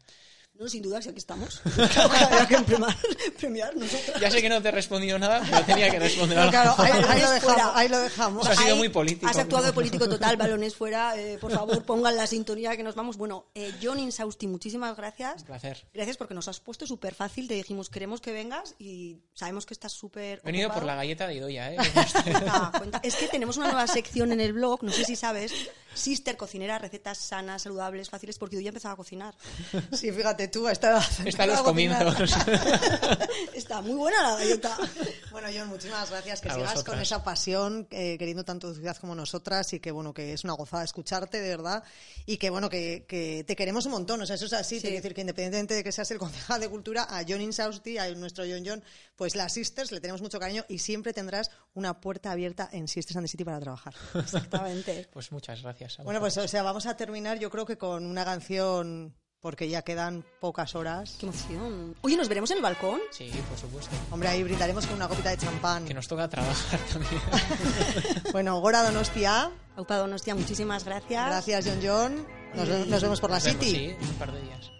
Speaker 2: No, sin duda, si aquí estamos. Claro que que premiar, premiar nosotras.
Speaker 3: ya sé que no te he respondido nada, pero tenía que responder algo.
Speaker 1: Claro, ahí, ahí lo dejamos. Ahí lo dejamos.
Speaker 3: Eso ha sido
Speaker 2: Ahí
Speaker 3: muy político.
Speaker 2: Has actuado de político total, balones fuera. eh, por favor, pongan la sintonía que nos vamos. Bueno, eh, John Insausti, muchísimas gracias.
Speaker 3: Un placer.
Speaker 2: Gracias porque nos has puesto súper fácil. Te dijimos, queremos que vengas y sabemos que estás súper.
Speaker 3: He venido por la galleta de Idoia, ¿eh?
Speaker 2: Cuenta, cuenta. Es que tenemos una nueva sección en el blog, no sé si sabes, Sister Cocinera, recetas sanas, saludables, fáciles, porque hoy ya empezaba a cocinar.
Speaker 1: Sí, fíjate tú, a esta edad.
Speaker 3: Están los comienzos.
Speaker 2: Está muy buena la galleta.
Speaker 1: Bueno, John, muchísimas gracias. Que
Speaker 3: A
Speaker 1: sigas
Speaker 3: vosotras.
Speaker 1: con esa pasión, eh, queriendo tanto tu ciudad como nosotras y que, bueno, que es una gozada escucharte, de verdad. Y que, bueno, que, que te queremos un montón. O sea, eso es así. Te quiero decir que independientemente de que seas el concejal de cultura, a John Insausti, a nuestro John John, pues las Sisters le tenemos mucho cariño y siempre tendrás una puerta abierta en Sisters and the City para trabajar.
Speaker 2: Exactamente.
Speaker 3: Pues muchas gracias. A
Speaker 1: Bueno, pues, o sea, vamos a terminar yo creo que con una canción, porque ya quedan pocas horas.
Speaker 2: Qué emoción. Oye, ¿nos veremos en el balcón?
Speaker 3: Sí, por supuesto.
Speaker 1: Hombre, ahí brindaremos con una copita de champán.
Speaker 3: Que nos toca trabajar también.
Speaker 1: Bueno, Gora Donostia,
Speaker 2: Aupa Donostia, muchísimas gracias.
Speaker 1: gracias John John. Nos, nos vemos por la
Speaker 3: Nos vemos,
Speaker 1: City.
Speaker 3: Sí, en un par de días.